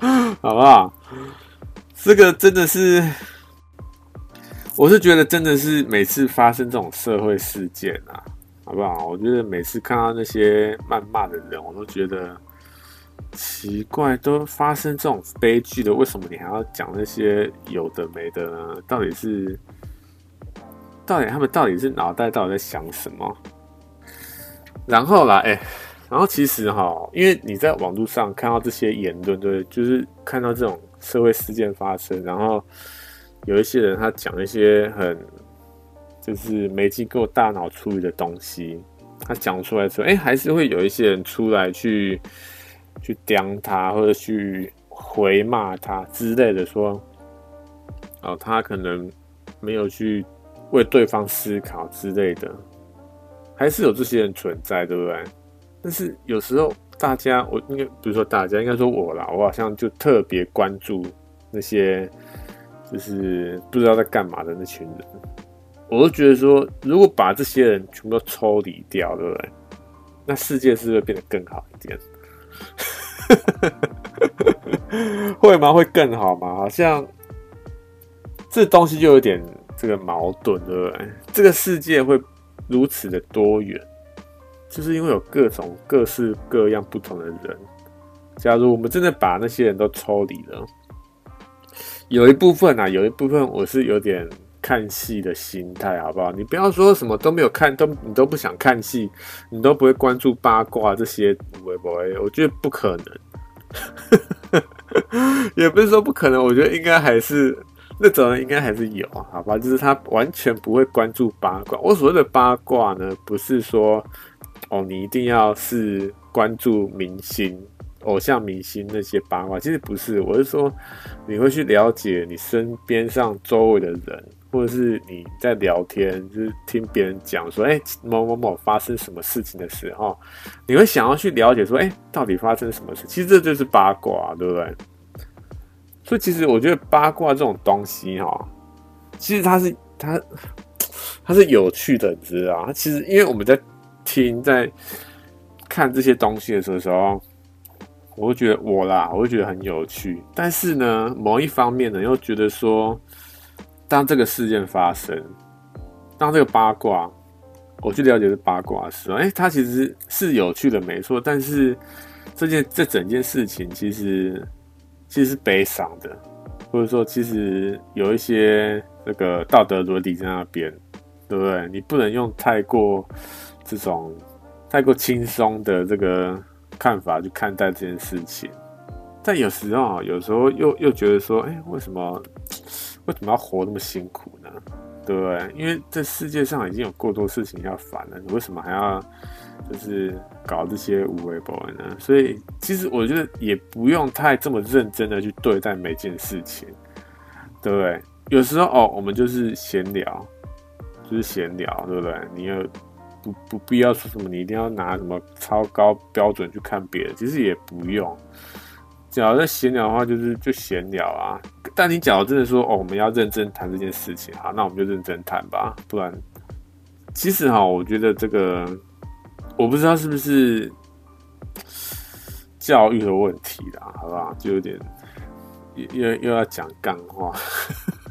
(laughs) 好不好？这个真的是，我是觉得真的是每次发生这种社会事件啊，不好？我觉得每次看到那些谩骂的人，我都觉得。奇怪，都发生这种悲剧的，为什么你还要讲那些有的没的呢？到底是，到底他们到底是脑袋到底在想什么？然后啦，哎、然后其实哈，因为你在网络上看到这些言论，对，就是看到这种社会事件发生，然后有一些人他讲一些很就是没经过大脑处理的东西，他讲出来之后，哎、欸，还是会有一些人出来去。去刁他，或者去回骂他之类的，说，哦，他可能没有去为对方思考之类的，还是有这些人存在，对不对？但是有时候大家，我应该比如说大家，应该说我啦，我好像就特别关注那些就是不知道在干嘛的那群人，我都觉得说，如果把这些人全部都抽离掉，对不对？那世界是不是会变得更好一点？(laughs) 会吗？会更好吗？好像这东西就有点这个矛盾，对不对？这个世界会如此的多元，就是因为有各种各式各样不同的人。假如我们真的把那些人都抽离了，有一部分啊，有一部分我是有点。看戏的心态好不好？你不要说什么都没有看，都你都不想看戏，你都不会关注八卦这些，我不会？我觉得不可能，(laughs) 也不是说不可能，我觉得应该还是那种人应该还是有，好吧？就是他完全不会关注八卦。我所谓的八卦呢，不是说哦，你一定要是关注明星。偶像明星那些八卦，其实不是，我是说，你会去了解你身边上周围的人，或者是你在聊天，就是听别人讲说，哎、某某某发生什么事情的时候，你会想要去了解说，哎、到底发生什么事？其实这就是八卦，对不对？所以其实我觉得八卦这种东西，哈，其实它是它它是有趣的，你知道？它其实因为我们在听在看这些东西的时候。我会觉得我啦，我会觉得很有趣。但是呢，某一方面呢，又觉得说，当这个事件发生，当这个八卦，我去了解这八卦的时候，哎，它其实是有趣的，没错。但是这件这整件事情，其实其实是悲伤的，或者说，其实有一些那个道德伦理在那边，对不对？你不能用太过这种太过轻松的这个。看法去看待这件事情，但有时候，有时候又又觉得说，哎、为什么为什么要活那么辛苦呢？对不对？因为这世界上已经有过多事情要烦了，你为什么还要就是搞这些无为不为呢？所以，其实我觉得也不用太这么认真的去对待每件事情，对不对？有时候哦，我们就是闲聊，就是闲聊，对不对？你要。不不必要说什么，你一定要拿什么超高标准去看别人，其实也不用。假如在闲聊的话，就是就闲聊啊。但你假如真的说哦，我们要认真谈这件事情，好，那我们就认真谈吧。不然，其实哈，我觉得这个我不知道是不是教育的问题啦，好不好？就有点又又要讲干话，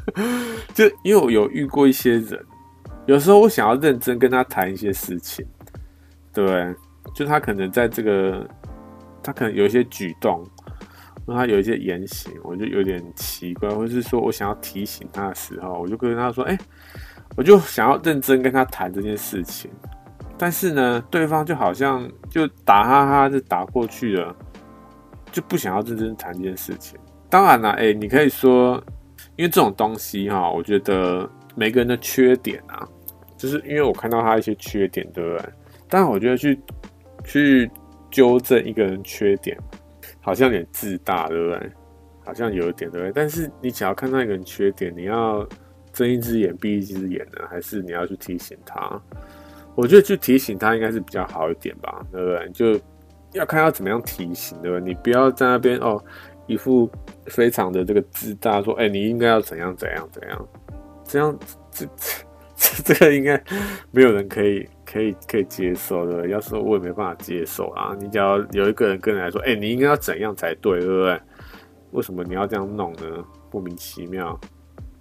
(laughs) 就因为我有遇过一些人。有时候我想要认真跟他谈一些事情，对？就他可能在这个，他可能有一些举动，那他有一些言行，我就有点奇怪，或是说我想要提醒他的时候，我就跟他说：“哎，我就想要认真跟他谈这件事情。”但是呢，对方就好像就打哈哈就打过去了，就不想要认真谈这件事情。当然了，哎，你可以说，因为这种东西哈，我觉得每个人的缺点啊。就是因为我看到他一些缺点，对不对？但我觉得去去纠正一个人缺点，好像有点自大，对不对？好像有一点，对不对？但是你只要看到一个人缺点，你要睁一只眼闭一只眼呢，还是你要去提醒他？我觉得去提醒他应该是比较好一点吧，对不对？就要看要怎么样提醒，对不对？你不要在那边哦，一副非常的这个自大，说：“哎、你应该要怎样怎样怎样，这样这这 (laughs) 这个应该没有人可以可以可以接受的。要是我也没办法接受啊。你只要有一个人跟你来说：‘哎、你应该要怎样才对，对不对？’为什么你要这样弄呢？莫名其妙。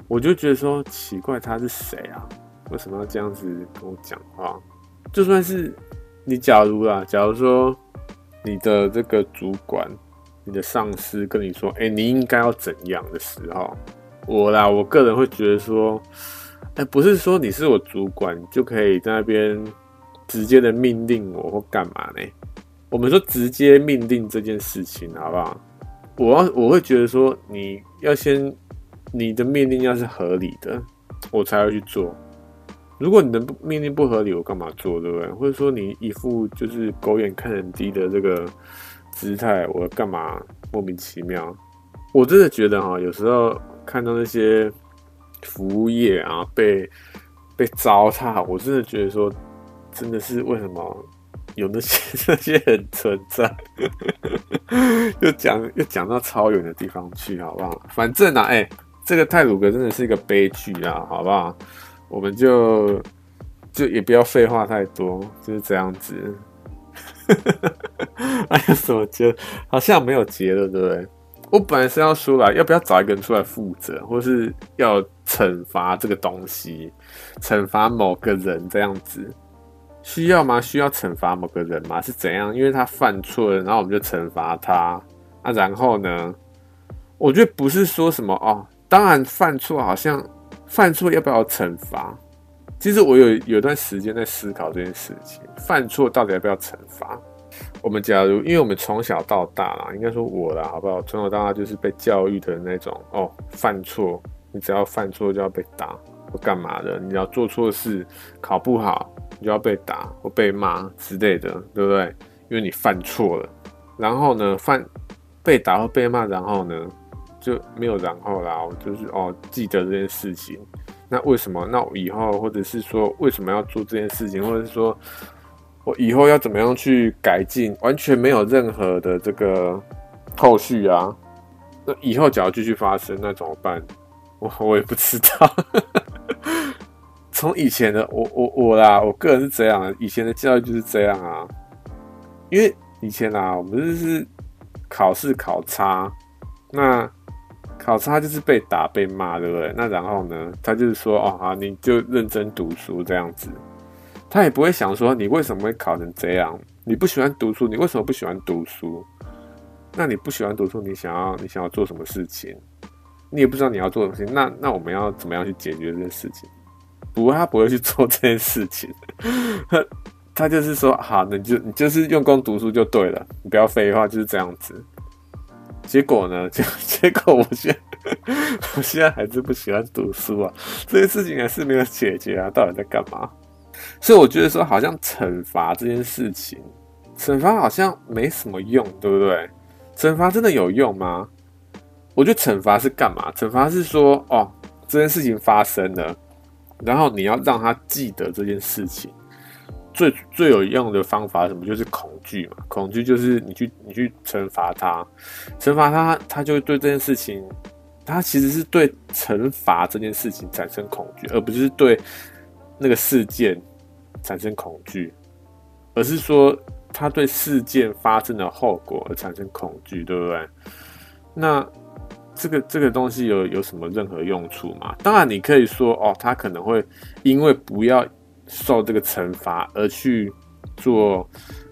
我就觉得说奇怪，他是谁啊？为什么要这样子跟我讲话？就算是你，假如啊，假如说你的这个主管。”你的上司跟你说：“哎、你应该要怎样的时候，我啦，我个人会觉得说，哎、欸，不是说你是我主管就可以在那边直接的命令我或干嘛呢？我们说直接命令这件事情，好不好？我要我会觉得说，你要先你的命令要是合理的，我才会去做。如果你的命令不合理，我干嘛做，对不对？或者说你一副就是狗眼看人低的这个。”姿态，我干嘛莫名其妙？我真的觉得哈，有时候看到那些服务业啊被被糟蹋，我真的觉得说，真的是为什么有那些 (laughs) 那些人存在？(laughs) 又讲又讲到超远的地方去，好不好？反正啊，哎、这个泰鲁格真的是一个悲剧啊，好不好？我们就就也不要废话太多，就是这样子。(laughs) 还有什么结？好像没有结了，对不对？我本来是要说啦，要不要找一个人出来负责，或是要惩罚这个东西，惩罚某个人这样子，需要吗？需要惩罚某个人吗？是怎样？因为他犯错了，然后我们就惩罚他啊？然后呢？我觉得不是说什么哦，当然犯错，好像犯错要不要惩罚？其实我有有段时间在思考这件事情，犯错到底要不要惩罚？我们假如，因为我们从小到大啦，应该说我啦，好不好？从小到大就是被教育的那种哦，犯错，你只要犯错就要被打或干嘛的，你要做错事，考不好，你就要被打或被骂之类的，对不对？因为你犯错了，然后呢，犯被打或被骂，然后呢就没有然后啦，我就是哦，记得这件事情。那为什么？那我以后，或者是说，为什么要做这件事情？或者是说我以后要怎么样去改进？完全没有任何的这个后续啊！那以后假如继续发生，那怎么办？我我也不知道。(laughs) 从以前的我我我啦，我个人是这样，以前的教育就是这样啊。因为以前啊，我们就是考试考差，那。考差就是被打被骂，对不对？那然后呢？他就是说，哦，好，你就认真读书这样子。他也不会想说，你为什么会考成这样？你不喜欢读书，你为什么不喜欢读书？那你不喜欢读书，你想要你想要做什么事情？你也不知道你要做什么事情。那那我们要怎么样去解决这件事情？不过他不会去做这件事情。他他就是说，好，那你就你就是用功读书就对了，你不要废话，就是这样子。结果呢？结 (laughs) 结果，我现在我现在还是不喜欢读书啊，这件事情还是没有解决啊，到底在干嘛？所以我觉得说，好像惩罚这件事情，惩罚好像没什么用，对不对？惩罚真的有用吗？我觉得惩罚是干嘛？惩罚是说，哦，这件事情发生了，然后你要让他记得这件事情。最最有用的方法什么？就是恐惧嘛。恐惧就是你去你去惩罚他，惩罚他，他就对这件事情，他其实是对惩罚这件事情产生恐惧，而不是对那个事件产生恐惧，而是说他对事件发生的后果而产生恐惧，对不对？那这个这个东西有有什么任何用处吗？当然，你可以说哦，他可能会因为不要。受这个惩罚而去做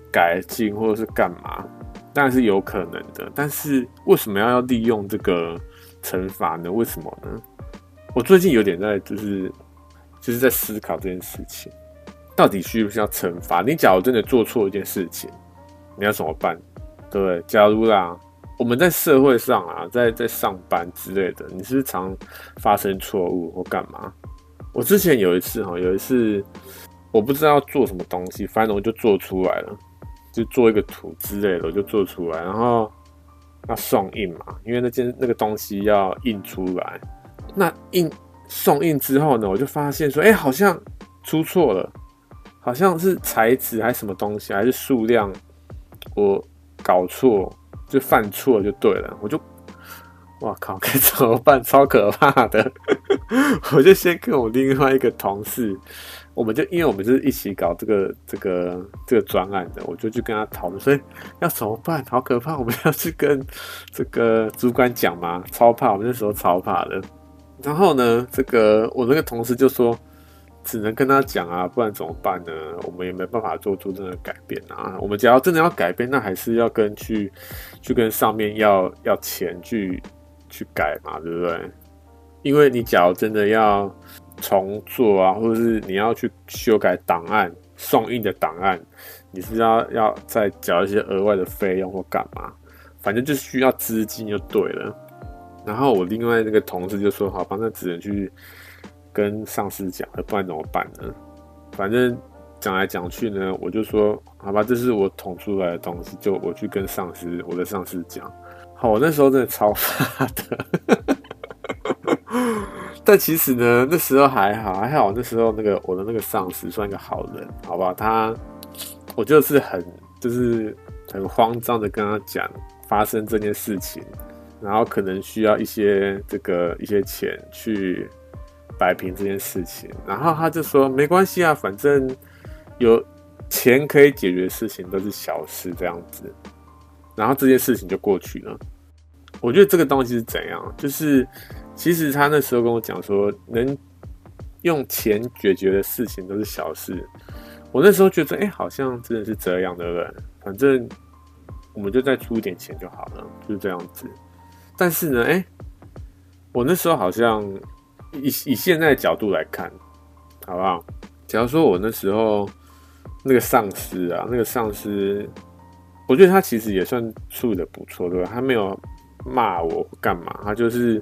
改进或者是干嘛，当然是有可能的。但是为什么要要利用这个惩罚呢？为什么呢？我最近有点在就是就是在思考这件事情，到底需不需要惩罚？你假如真的做错一件事情，你要怎么办？对不对？假如啦，我们在社会上啊，在在上班之类的，你是常发生错误或干嘛？我之前有一次哈，有一次我不知道要做什么东西，反正我就做出来了，就做一个图之类的，我就做出来，然后要送印嘛，因为那件那个东西要印出来。那印送印之后呢，我就发现说，哎、好像出错了，好像是材质还是什么东西，还是数量，我搞错，就犯错就对了，我就哇靠，该怎么办？超可怕的！(laughs) 我就先跟我另外一个同事，我们就因为我们是一起搞这个这个这个专案的，我就去跟他讨论，所以要怎么办？好可怕！我们要去跟这个主管讲吗？超怕！我们那时候超怕的。然后呢，这个我那个同事就说，只能跟他讲啊，不然怎么办呢？我们也没办法做出这个改变啊。我们只要真的要改变，那还是要跟去去跟上面要要钱去。去改嘛，对不对？因为你假如真的要重做啊，或者是你要去修改档案、送印的档案，你是要要再缴一些额外的费用或干嘛？反正就需要资金就对了。然后我另外那个同事就说：“好吧，那只能去跟上司讲，不然怎么办呢？”反正讲来讲去呢，我就说：“好吧，这是我捅出来的东西，就我去跟上司，我的上司讲。”好，我那时候真的超怕的，(laughs) 但其实呢，那时候还好，还好。那时候那个我的那个上司算一个好人，好吧？他，我就是很就是很慌张的跟他讲发生这件事情，然后可能需要一些这个一些钱去摆平这件事情，然后他就说没关系啊，反正有钱可以解决的事情都是小事，这样子。然后这件事情就过去了。我觉得这个东西是怎样？就是其实他那时候跟我讲说，能用钱解决的事情都是小事。我那时候觉得，哎，好像真的是这样的人。反正我们就再出一点钱就好了，就是这样子。但是呢，哎，我那时候好像以以现在的角度来看，好不好？假如说我那时候那个上司啊，那个上司。我觉得他其实也算处理的不错，对吧？他没有骂我干嘛，他就是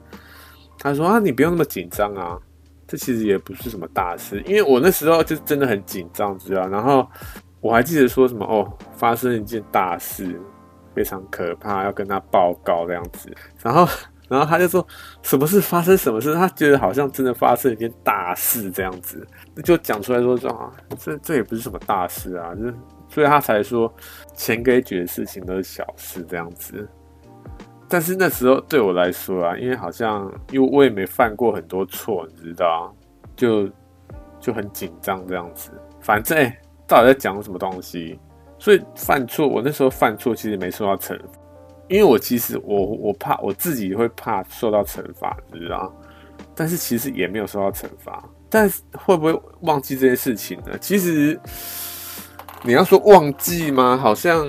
他说啊，你不用那么紧张啊，这其实也不是什么大事。因为我那时候就真的很紧张，知道？然后我还记得说什么哦，发生一件大事，非常可怕，要跟他报告这样子。然后，然后他就说什么事发生什么事，他觉得好像真的发生一件大事这样子，就讲出来说说啊，这这也不是什么大事啊，就。所以他才说，钱可以解决的事情都是小事这样子。但是那时候对我来说啊，因为好像因为我也没犯过很多错，你知道，就就很紧张这样子。反正欸，到底在讲什么东西？所以犯错，我那时候犯错其实没受到惩罚，因为我其实我我怕我自己会怕受到惩罚，你知道。但是其实也没有受到惩罚，但是会不会忘记这件事情呢？其实。你要说忘记吗？好像，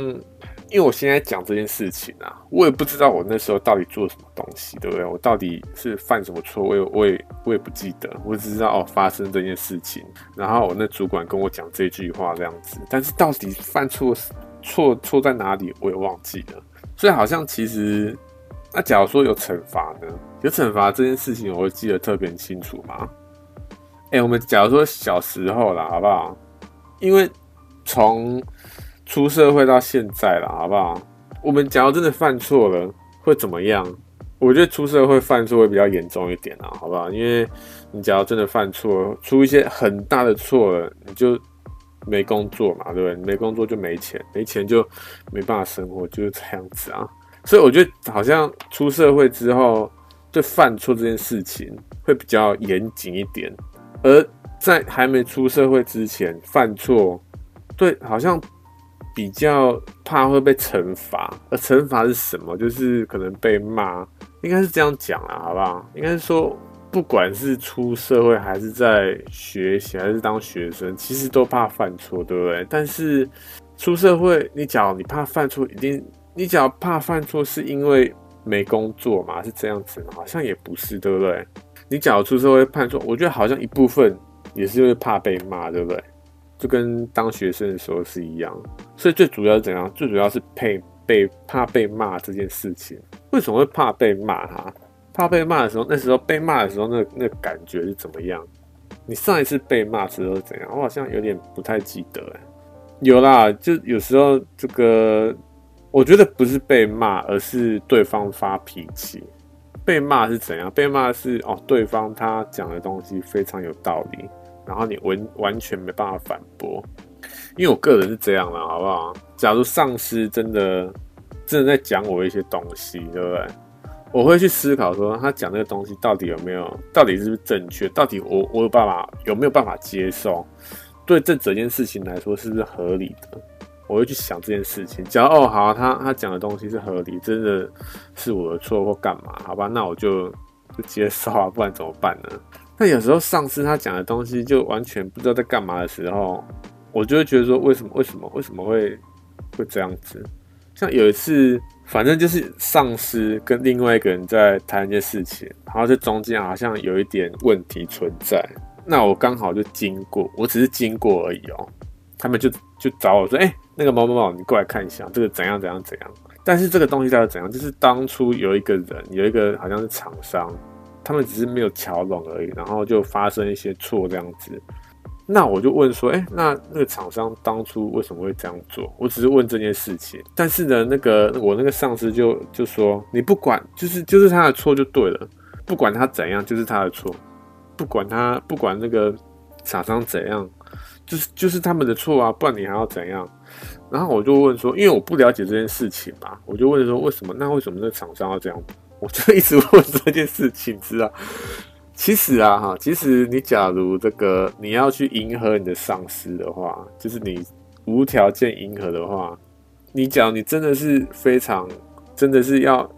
因为我现在讲这件事情啊，我也不知道我那时候到底做什么东西，对不对？我到底是犯什么错？我也，我也，我也不记得。我只知道哦，发生这件事情，然后我那主管跟我讲这句话这样子。但是到底犯错错错在哪里，我也忘记了。所以好像其实，那假如说有惩罚呢？有惩罚这件事情，我会记得特别清楚吗？哎，我们假如说小时候啦，好不好？因为。从出社会到现在了，好不好？我们假如真的犯错了，会怎么样？我觉得出社会犯错会比较严重一点啊，好不好？因为你假如真的犯错，出一些很大的错了，你就没工作嘛，对不对？没工作就没钱，没钱就没办法生活，就是这样子啊。所以我觉得好像出社会之后，对犯错这件事情会比较严谨一点，而在还没出社会之前犯错。对，好像比较怕会被惩罚，而惩罚是什么？就是可能被骂，应该是这样讲啦，好不好？应该是说，不管是出社会还是在学习，还是当学生，其实都怕犯错，对不对？但是出社会，你假如你怕犯错，一定你假如怕犯错是因为没工作嘛？是这样子吗？好像也不是，对不对？你假如出社会犯错，我觉得好像一部分也是因为怕被骂，对不对？就跟当学生的时候是一样，所以最主要是怎样？最主要是被被怕被骂这件事情。为什么会怕被骂？哈，怕被骂的时候，那时候被骂的时候，那那感觉是怎么样？你上一次被骂时候怎样？我好像有点不太记得。哎，有啦，就有时候这个，我觉得不是被骂，而是对方发脾气。被骂是怎样？被骂是哦，对方他讲的东西非常有道理。然后你完完全没办法反驳，因为我个人是这样啦，好不好？假如上司真的真的在讲我一些东西，对不对？我会去思考说，他讲那个东西到底有没有，到底是不是正确，到底我我有办法有没有办法接受，对这整件事情来说是不是合理的？我会去想这件事情。假如哦好，他他讲的东西是合理，真的是我的错或干嘛？好吧，那我就就接受啊，不然怎么办呢？那有时候上司他讲的东西就完全不知道在干嘛的时候，我就会觉得说，为什么为什么为什么会会这样子？像有一次。反正就是上司跟另外一个人在谈一件事情，然后这中间好像有一点问题存在。那我刚好就经过，我只是经过而已哦。他们就就找我说：“哎，那个某某某，你过来看一下，这个怎样怎样怎样。”但是这个东西到底怎样？就是当初有一个人，有一个好像是厂商，他们只是没有桥拢而已，然后就发生一些错这样子。那我就问说，哎、那那个厂商当初为什么会这样做？我只是问这件事情，但是呢，那个我那个上司就就说，你不管，就是就是他的错就对了，不管他怎样，就是他的错，不管他不管那个厂商怎样，就是就是他们的错啊，不然你还要怎样？然后我就问说，因为我不了解这件事情嘛，我就问说，为什么？那为什么那厂商要这样？我就一直 (laughs) 问这件事情，知道？其实啊，哈，其实你假如这个你要去迎合你的上司的话，就是你无条件迎合的话，你讲你真的是非常，真的是要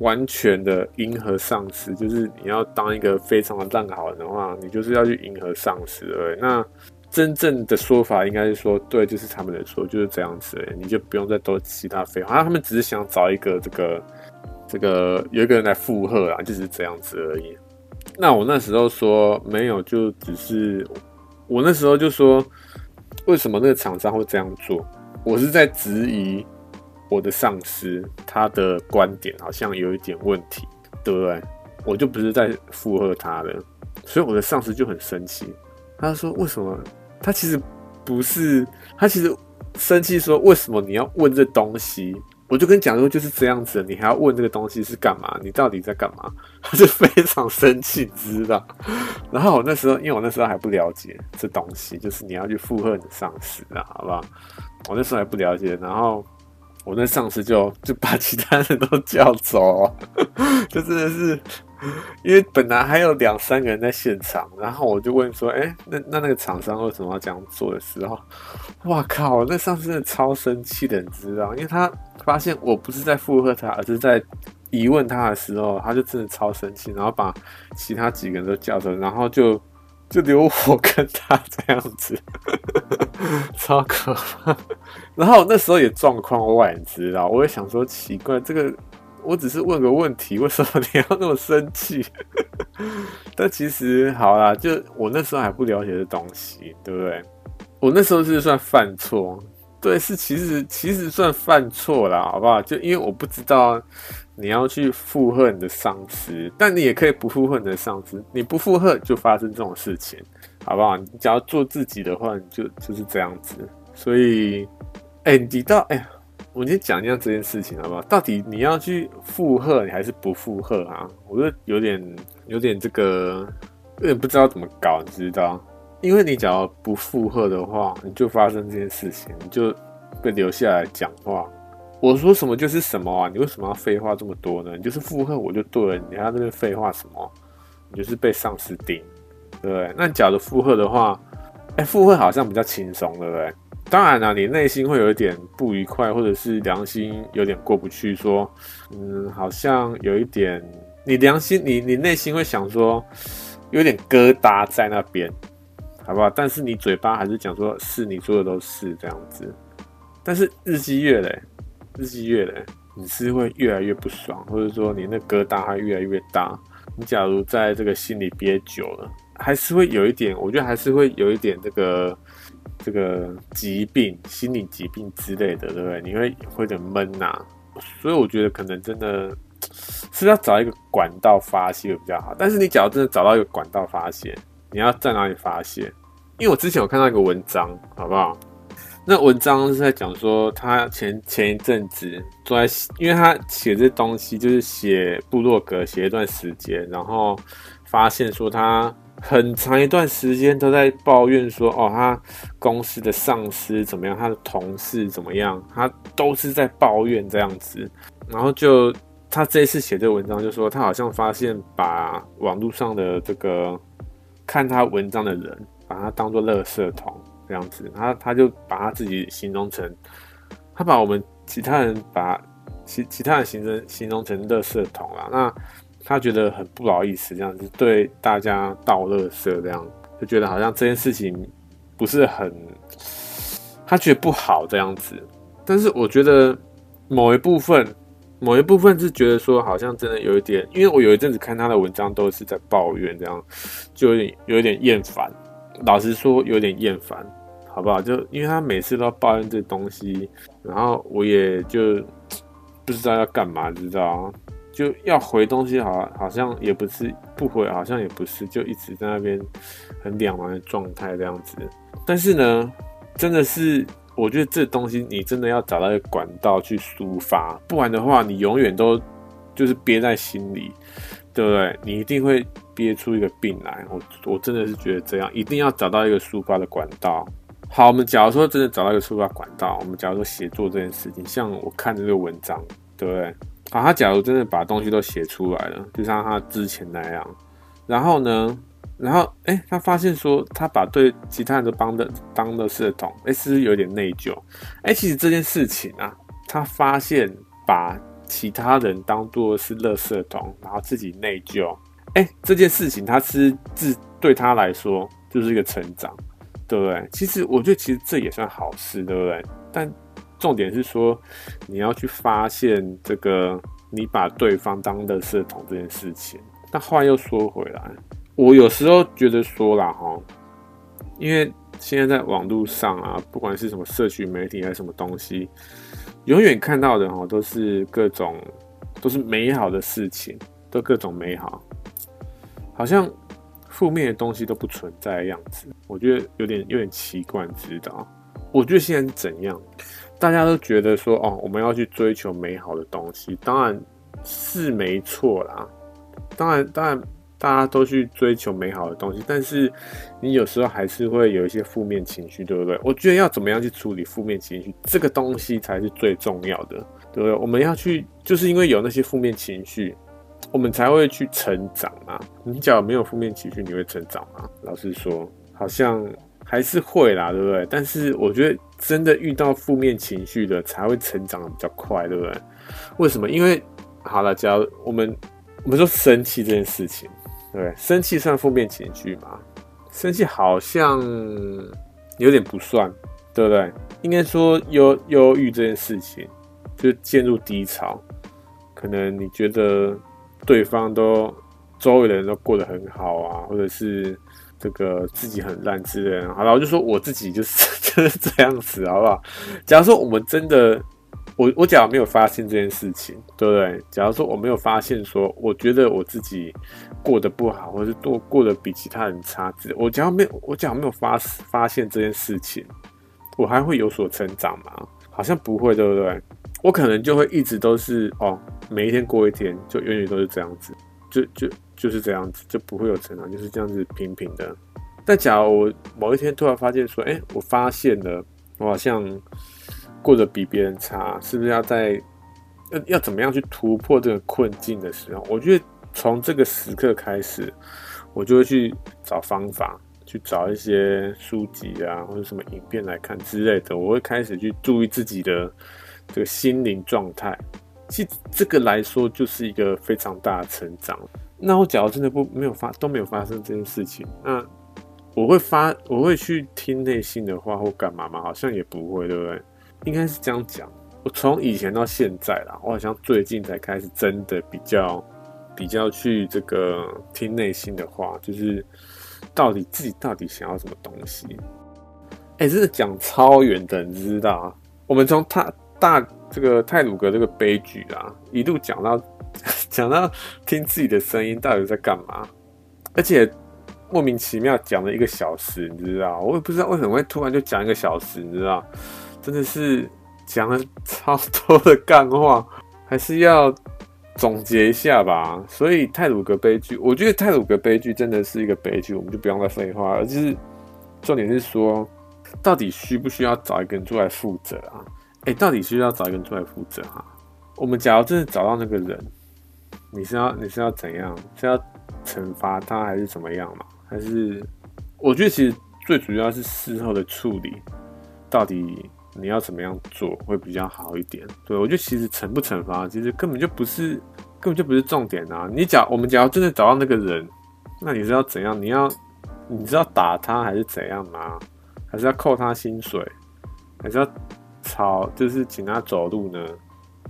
完全的迎合上司，就是你要当一个非常的烂好人的话，你就是要去迎合上司而已。那真正的说法应该是说，对，就是他们的错，就是这样子，你就不用再多其他废话。他们只是想找一个这个这个有一个人来附和啊，就是这样子而已。那我那时候说没有，就只是我那时候就说，为什么那个厂商会这样做？我是在质疑我的上司，他的观点好像有一点问题，对不对？我就不是在附和他的，所以我的上司就很生气，他说为什么？他其实不是，他其实生气说为什么你要问这东西？我就跟你讲说就是这样子，你还要问这个东西是干嘛？你到底在干嘛？(laughs) 他就非常生气，知道？然后我那时候，因为我那时候还不了解这东西，就是你要去附和你上司啊，好不好？我那时候还不了解，然后我那上司就就把其他人都叫走，(laughs) 就真的是。因为本来还有两三个人在现场，然后我就问说：“哎，那那那个厂商为什么要这样做的时候，哇靠！那上司真的超生气的，你知道？因为他发现我不是在附和他，而是在疑问他的时候，他就真的超生气，然后把其他几个人都叫走，然后就就留我跟他这样子，超可怕。然后那时候也状况外，你知道？我也想说奇怪这个。我只是问个问题，为什么你要那么生气？(laughs) 但其实好啦，就我那时候还不了解这东西，对不对？我那时候是算犯错，对，是其实其实算犯错啦，好不好？就因为我不知道你要去附和你的上司，但你也可以不附和你的上司，你不附和就发生这种事情，好不好？你只要做自己的话，你就就是这样子。所以，哎、你到哎呀。我先讲一下这件事情，好不好？到底你要去附和，你还是不附和啊？我就有点、有点这个，有点不知道怎么搞，你知道？因为你只要不附和的话，你就发生这件事情，你就被留下来讲话。我说什么就是什么啊！你为什么要废话这么多呢？你就是附和我就对了，你还在那边废话什么？你就是被上司盯，对不对？那假如附和的话，哎，附和好像比较轻松，对不对？当然了，你内心会有一点不愉快，或者是良心有点过不去，说，嗯，好像有一点，你良心，你你内心会想说，有点疙瘩在那边，好不好？但是你嘴巴还是讲说，是你做的都是这样子，但是日积月累，日积月累，你是会越来越不爽，或者说你那疙瘩还越来越大。你假如在这个心里憋久了，还是会有一点，我觉得还是会有一点这个。这个疾病、心理疾病之类的，对不对？你会会有点闷呐，所以我觉得可能真的是要找一个管道发泄会比较好。但是你假如真的找到一个管道发泄，你要在哪里发泄？因为我之前有看到一个文章，好不好？那文章是在讲说，他前前一阵子坐在，因为他写这东西就是写部落格，写一段时间，然后发现说他。很长一段时间都在抱怨说，哦，他公司的上司怎么样，他的同事怎么样，他都是在抱怨这样子，然后就他这一次写这个文章，就说他好像发现把网络上的这个看他文章的人，把他当做垃圾桶这样子，他他就把他自己形容成，他把我们其他人把其其他人形容形容成垃圾桶啦。那他觉得很不好意思，这样子对大家倒垃圾，这样就觉得好像这件事情不是很，他觉得不好这样子。但是我觉得某一部分，某一部分是觉得说好像真的有一点，因为我有一阵子看他的文章都是在抱怨，这样就有点有点厌烦。老实说，有点厌烦，好不好？就因为他每次都要抱怨这东西，然后我也就不知道要干嘛，知道。就要回东西好，好好像也不是不回，好像也不是，就一直在那边很两难的状态这样子。但是呢，真的是我觉得这东西你真的要找到一个管道去抒发，不然的话，你永远都就是憋在心里，对不对？你一定会憋出一个病来。我我真的是觉得这样，一定要找到一个抒发的管道。好，我们假如说真的找到一个抒发管道，我们假如说写作这件事情，像我看这个文章，对不对？好，他假如真的把东西都写出来了，就像他之前那样，然后呢，然后哎、他发现说他把对其他人都帮的当的垃圾桶，哎，是不是有点内疚？哎，其实这件事情啊，他发现把其他人当做是垃圾桶，然后自己内疚，哎，这件事情他是自对他来说就是一个成长，对不对？其实我觉得其实这也算好事，对不对？但重点是说，你要去发现这个你把对方当垃圾桶这件事情。但话又说回来，我有时候觉得说啦哈，因为现在在网络上啊，不管是什么社群媒体还是什么东西，永远看到的哈都是各种都是美好的事情，都各种美好，好像负面的东西都不存在的样子。我觉得有点有点奇怪，知道？我觉得现在怎样？大家都觉得说哦，我们要去追求美好的东西，当然是没错啦。当然，当然，大家都去追求美好的东西，但是你有时候还是会有一些负面情绪，对不对？我觉得要怎么样去处理负面情绪，这个东西才是最重要的，对不对？我们要去，就是因为有那些负面情绪，我们才会去成长啊。你假如没有负面情绪，你会成长吗？老实说，好像。还是会啦，对不对？但是我觉得真的遇到负面情绪的才会成长的比较快，对不对？为什么？因为好了，假如我们我们说生气这件事情，对不对？生气算负面情绪吗？生气好像有点不算，对不对？应该说忧忧郁这件事情，就进入低潮，可能你觉得对方都周围的人都过得很好啊，或者是。这个自己很烂之类的，好了，我就说我自己就是 (laughs) 就是这样子，好不好？假如说我们真的，我我假如没有发现这件事情，对不对？假如说我没有发现说，我觉得我自己过得不好，或者是多过得比其他人差，我假如没有，我假如没有发发现这件事情，我还会有所成长吗？好像不会，对不对？我可能就会一直都是哦，每一天过一天，就永远都是这样子，就就。就是这样子，就不会有成长，就是这样子平平的。但假如我某一天突然发现说，哎、我发现了，我好像过得比别人差，是不是要在要要怎么样去突破这个困境的时候，我觉得从这个时刻开始，我就会去找方法，去找一些书籍啊，或者什么影片来看之类的。我会开始去注意自己的这个心灵状态。其实这个来说，就是一个非常大的成长。那我假如真的不没有发都没有发生这件事情，那我会发我会去听内心的话或干嘛吗？好像也不会，对不对？应该是这样讲。我从以前到现在啦，我好像最近才开始真的比较比较去这个听内心的话，就是到底自己到底想要什么东西。哎、欸，这个讲超远的，你知道？我们从他大这个泰鲁格这个悲剧啊，一路讲到。(laughs) 讲到听自己的声音到底在干嘛，而且莫名其妙讲了一个小时，你知道？我也不知道为什么会突然就讲一个小时，你知道？真的是讲了超多的干话，还是要总结一下吧。所以泰鲁格悲剧，我觉得泰鲁格悲剧真的是一个悲剧，我们就不用再废话了。就是重点是说，到底需不需要找一个人出来负责啊？哎、到底需要找一个人出来负责哈？我们假如真的找到那个人。你是要你是要怎样？是要惩罚他还是怎么样嘛？还是我觉得其实最主要是事后的处理，到底你要怎么样做会比较好一点？对，我觉得其实惩不惩罚，其实根本就不是根本就不是重点啊！你假我们假如真的找到那个人，那你是要怎样？你要你是要打他还是怎样吗？还是要扣他薪水？还是要吵就是请他走路呢？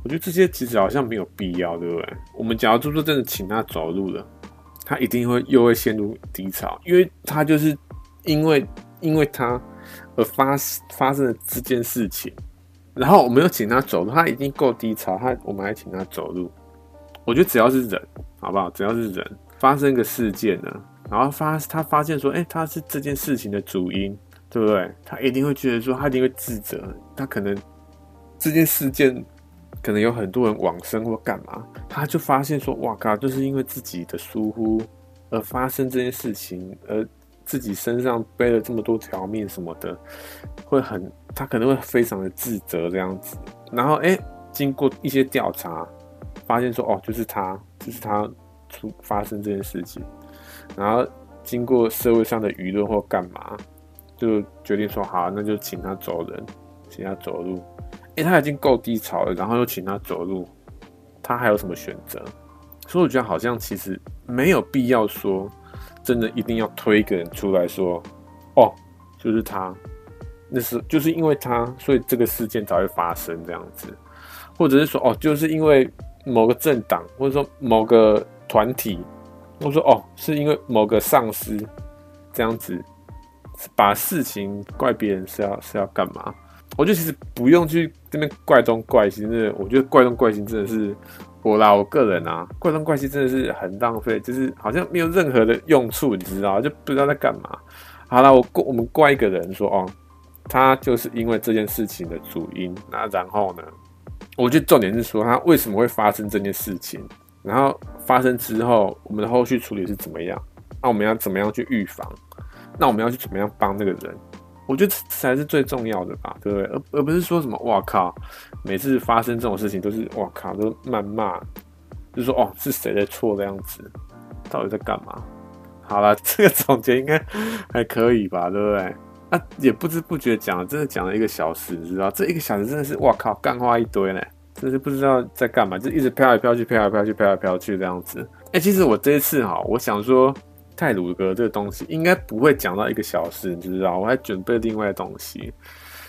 我觉得这些其实好像没有必要，对不对？我们假如就说真的请他走路了，他一定会又会陷入低潮，因为他就是因为因为他而发发生了这件事情，然后我们又请他走路，他已经够低潮，他我们还请他走路。我觉得只要是人，好不好？只要是人发生一个事件呢，然后发他发现说，哎，他是这件事情的主因，对不对？他一定会觉得说，他一定会自责，他可能这件事件。可能有很多人往生或干嘛，他就发现说：“哇靠，就是因为自己的疏忽而发生这件事情，而自己身上背了这么多条命什么的，会很，他可能会非常的自责这样子。然后，哎，经过一些调查，发现说：哦，就是他，就是他出发生这件事情。然后经过社会上的舆论或干嘛，就决定说：好，那就请他走人，请他走路。”哎，他已经够低潮了，然后又请他走路，他还有什么选择？所以我觉得好像其实没有必要说，真的一定要推一个人出来说，哦，就是他，那是就是因为他，所以这个事件才会发生这样子，或者是说，哦，就是因为某个政党，或者说某个团体，或者说，哦，是因为某个上司这样子，把事情怪别人是要是要干嘛？我觉得其实不用去这边怪东怪西，真的，我觉得怪东怪西真的是我啦，我个人啊，怪东怪西真的是很浪费，就是好像没有任何的用处，你知道，就不知道在干嘛。好了，我怪我们怪一个人说哦，他就是因为这件事情的主因，那然后呢，我觉得重点是说他为什么会发生这件事情，然后发生之后，我们的后续处理是怎么样？那我们要怎么样去预防？那我们要去怎么样帮那个人？我觉得这才是最重要的吧，对不对？而而不是说什么哇靠，每次发生这种事情都是哇靠，都谩骂，就说哦是谁的错这样子，到底在干嘛？好了，(laughs) 这个总结应该还可以吧，对不对？啊，也不知不觉讲了，真的讲了一个小时，你知道这一个小时真的是哇靠，干话一堆呢，真是不知道在干嘛，就一直飘来飘去，飘来飘去，飘来飘去这样子。哎、其实我这一次哈，我想说。泰鲁格这个东西应该不会讲到一个小时，你知不知道？我还准备另外的东西，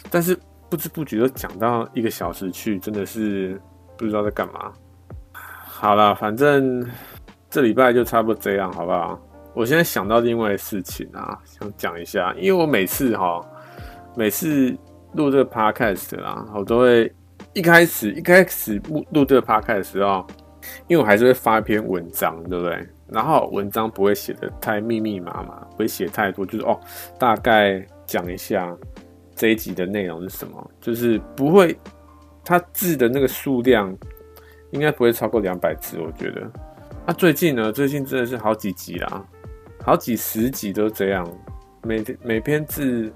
但是不知不觉就讲到一个小时去，真的是不知道在干嘛。好了，反正这礼拜就差不多这样，好不好？我现在想到另外的事情啊，想讲一下，因为我每次哈，每次录这个 podcast 啦，我都会一开始一开始录录这个 podcast 的时候，因为我还是会发一篇文章，对不对？然后文章不会写得太密密麻麻，不会写太多，就是哦，大概讲一下这一集的内容是什么，就是不会，它字的那个数量应该不会超过两百字，我觉得。那、啊、最近呢，最近真的是好几集啦，好几十集都这样，每每篇字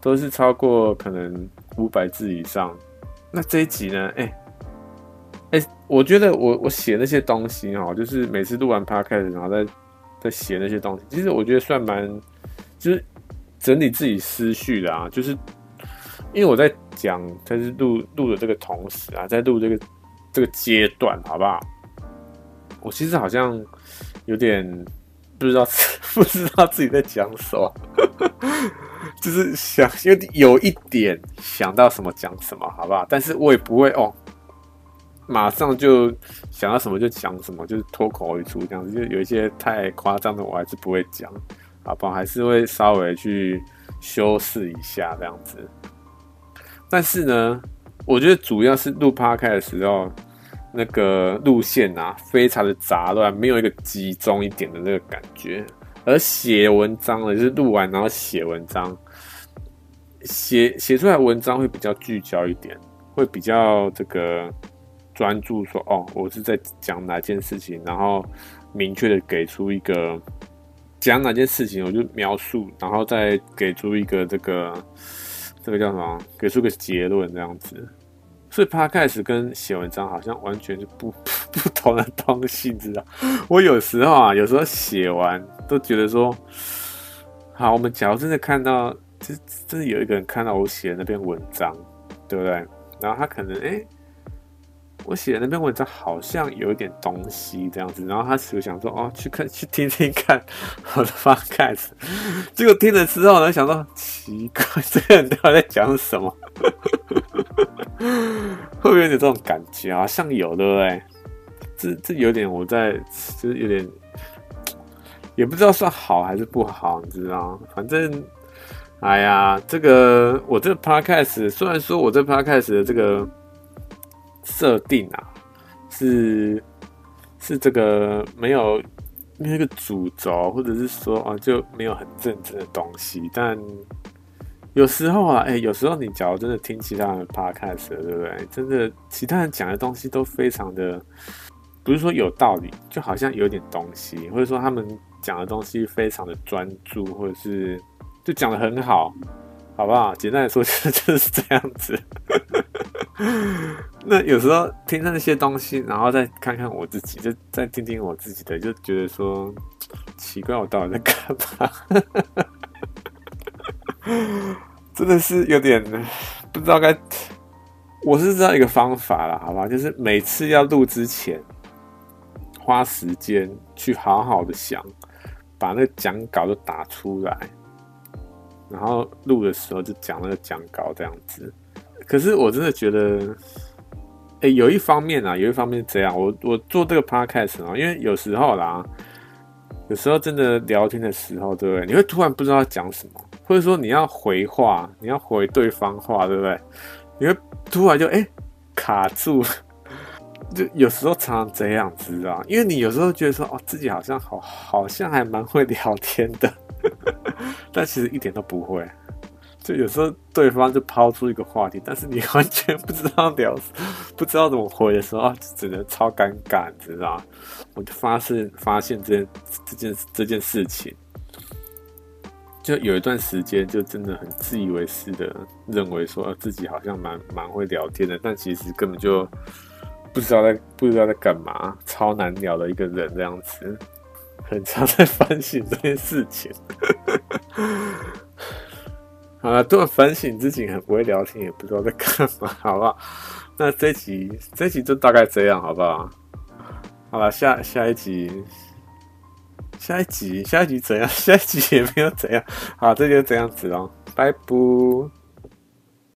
都是超过可能五百字以上。那这一集呢，哎。我觉得我我写那些东西哈，就是每次录完 podcast 然后再再写那些东西，其实我觉得算蛮，就是整理自己思绪的啊。就是因为我在讲，在是录录的这个同时啊，在录这个这个阶段，好不好？我其实好像有点不知道 (laughs) 不知道自己在讲什么，(laughs) 就是想有有一点想到什么讲什么，好不好？但是我也不会哦。马上就想到什么就讲什么，就是脱口而出这样子。就有一些太夸张的，我还是不会讲，好不好？还是会稍微去修饰一下这样子。但是呢，我觉得主要是录 Podcast 的时候，那个路线啊，非常的杂乱，没有一个集中一点的那个感觉。而写文章呢，就是录完然后写文章，写写出来文章会比较聚焦一点，会比较这个。专注说哦，我是在讲哪件事情，然后明确的给出一个讲哪件事情，我就描述，然后再给出一个这个这个叫什么？给出个结论这样子。所以 Podcast 跟写文章好像完全是不 (laughs) 不同的东西，知道？我有时候啊，有时候写完都觉得说，好，我们假如真的看到，就是真的有一个人看到我写的那篇文章，对不对？然后他可能哎。我写的那篇文章好像有一点东西这样子，然后他就想说哦，去看去听听看我的 podcast，结果听了之后呢，想说奇怪，这个人到底在讲什么？(laughs) 会不会有点这种感觉？好像有，对不对？这这有点我在，就是有点，也不知道算好还是不好，你知道？反正，哎呀，这个我这个 podcast 虽然说我这 podcast 的这个。设定啊，是是这个没有没有一个主轴，或者是说啊就没有很正经的东西。但有时候啊，哎、有时候你假如真的听其他人 podcast，对不对？真的，其他人讲的东西都非常的，不是说有道理，就好像有点东西，或者说他们讲的东西非常的专注，或者是就讲的很好，好不好？简单来说，就 (laughs) 就是这样子。那有时候听那些东西，然后再看看我自己，就再听听我自己的，就觉得说奇怪，我到底在干嘛？真的是有点不知道该。我是知道一个方法啦，好吧，就是每次要录之前，花时间去好好的想，把那个讲稿都打出来，然后录的时候就讲那个讲稿这样子。可是我真的觉得，哎、有一方面啊，有一方面这样，我我做这个 podcast 啊，因为有时候啦，有时候真的聊天的时候，对不对？你会突然不知道讲什么，或者说你要回话，你要回对方话，对不对？你会突然就哎、卡住，(laughs) 就有时候常常这样子啊，因为你有时候觉得说哦，自己好像好好像还蛮会聊天的，(laughs) 但其实一点都不会。就有时候对方就抛出一个话题，但是你完全不知道聊，不知道怎么回的时候，啊，就只能超尴尬，你知道？我就发现发现这件这件这件事情，就有一段时间就真的很自以为是的认为说自己好像蛮蛮会聊天的，但其实根本就不知道在不知道在干嘛，超难聊的一个人这样子，很常在 (laughs) 反省这件事情。啊，突然反省自己很不会聊天，也不知道在干嘛，好不好？那这集这集就大概这样，好不好？好了，下下一集，下一集，下一集怎样？(laughs) 下一集也没有怎样。好，这就这样子哦，拜拜。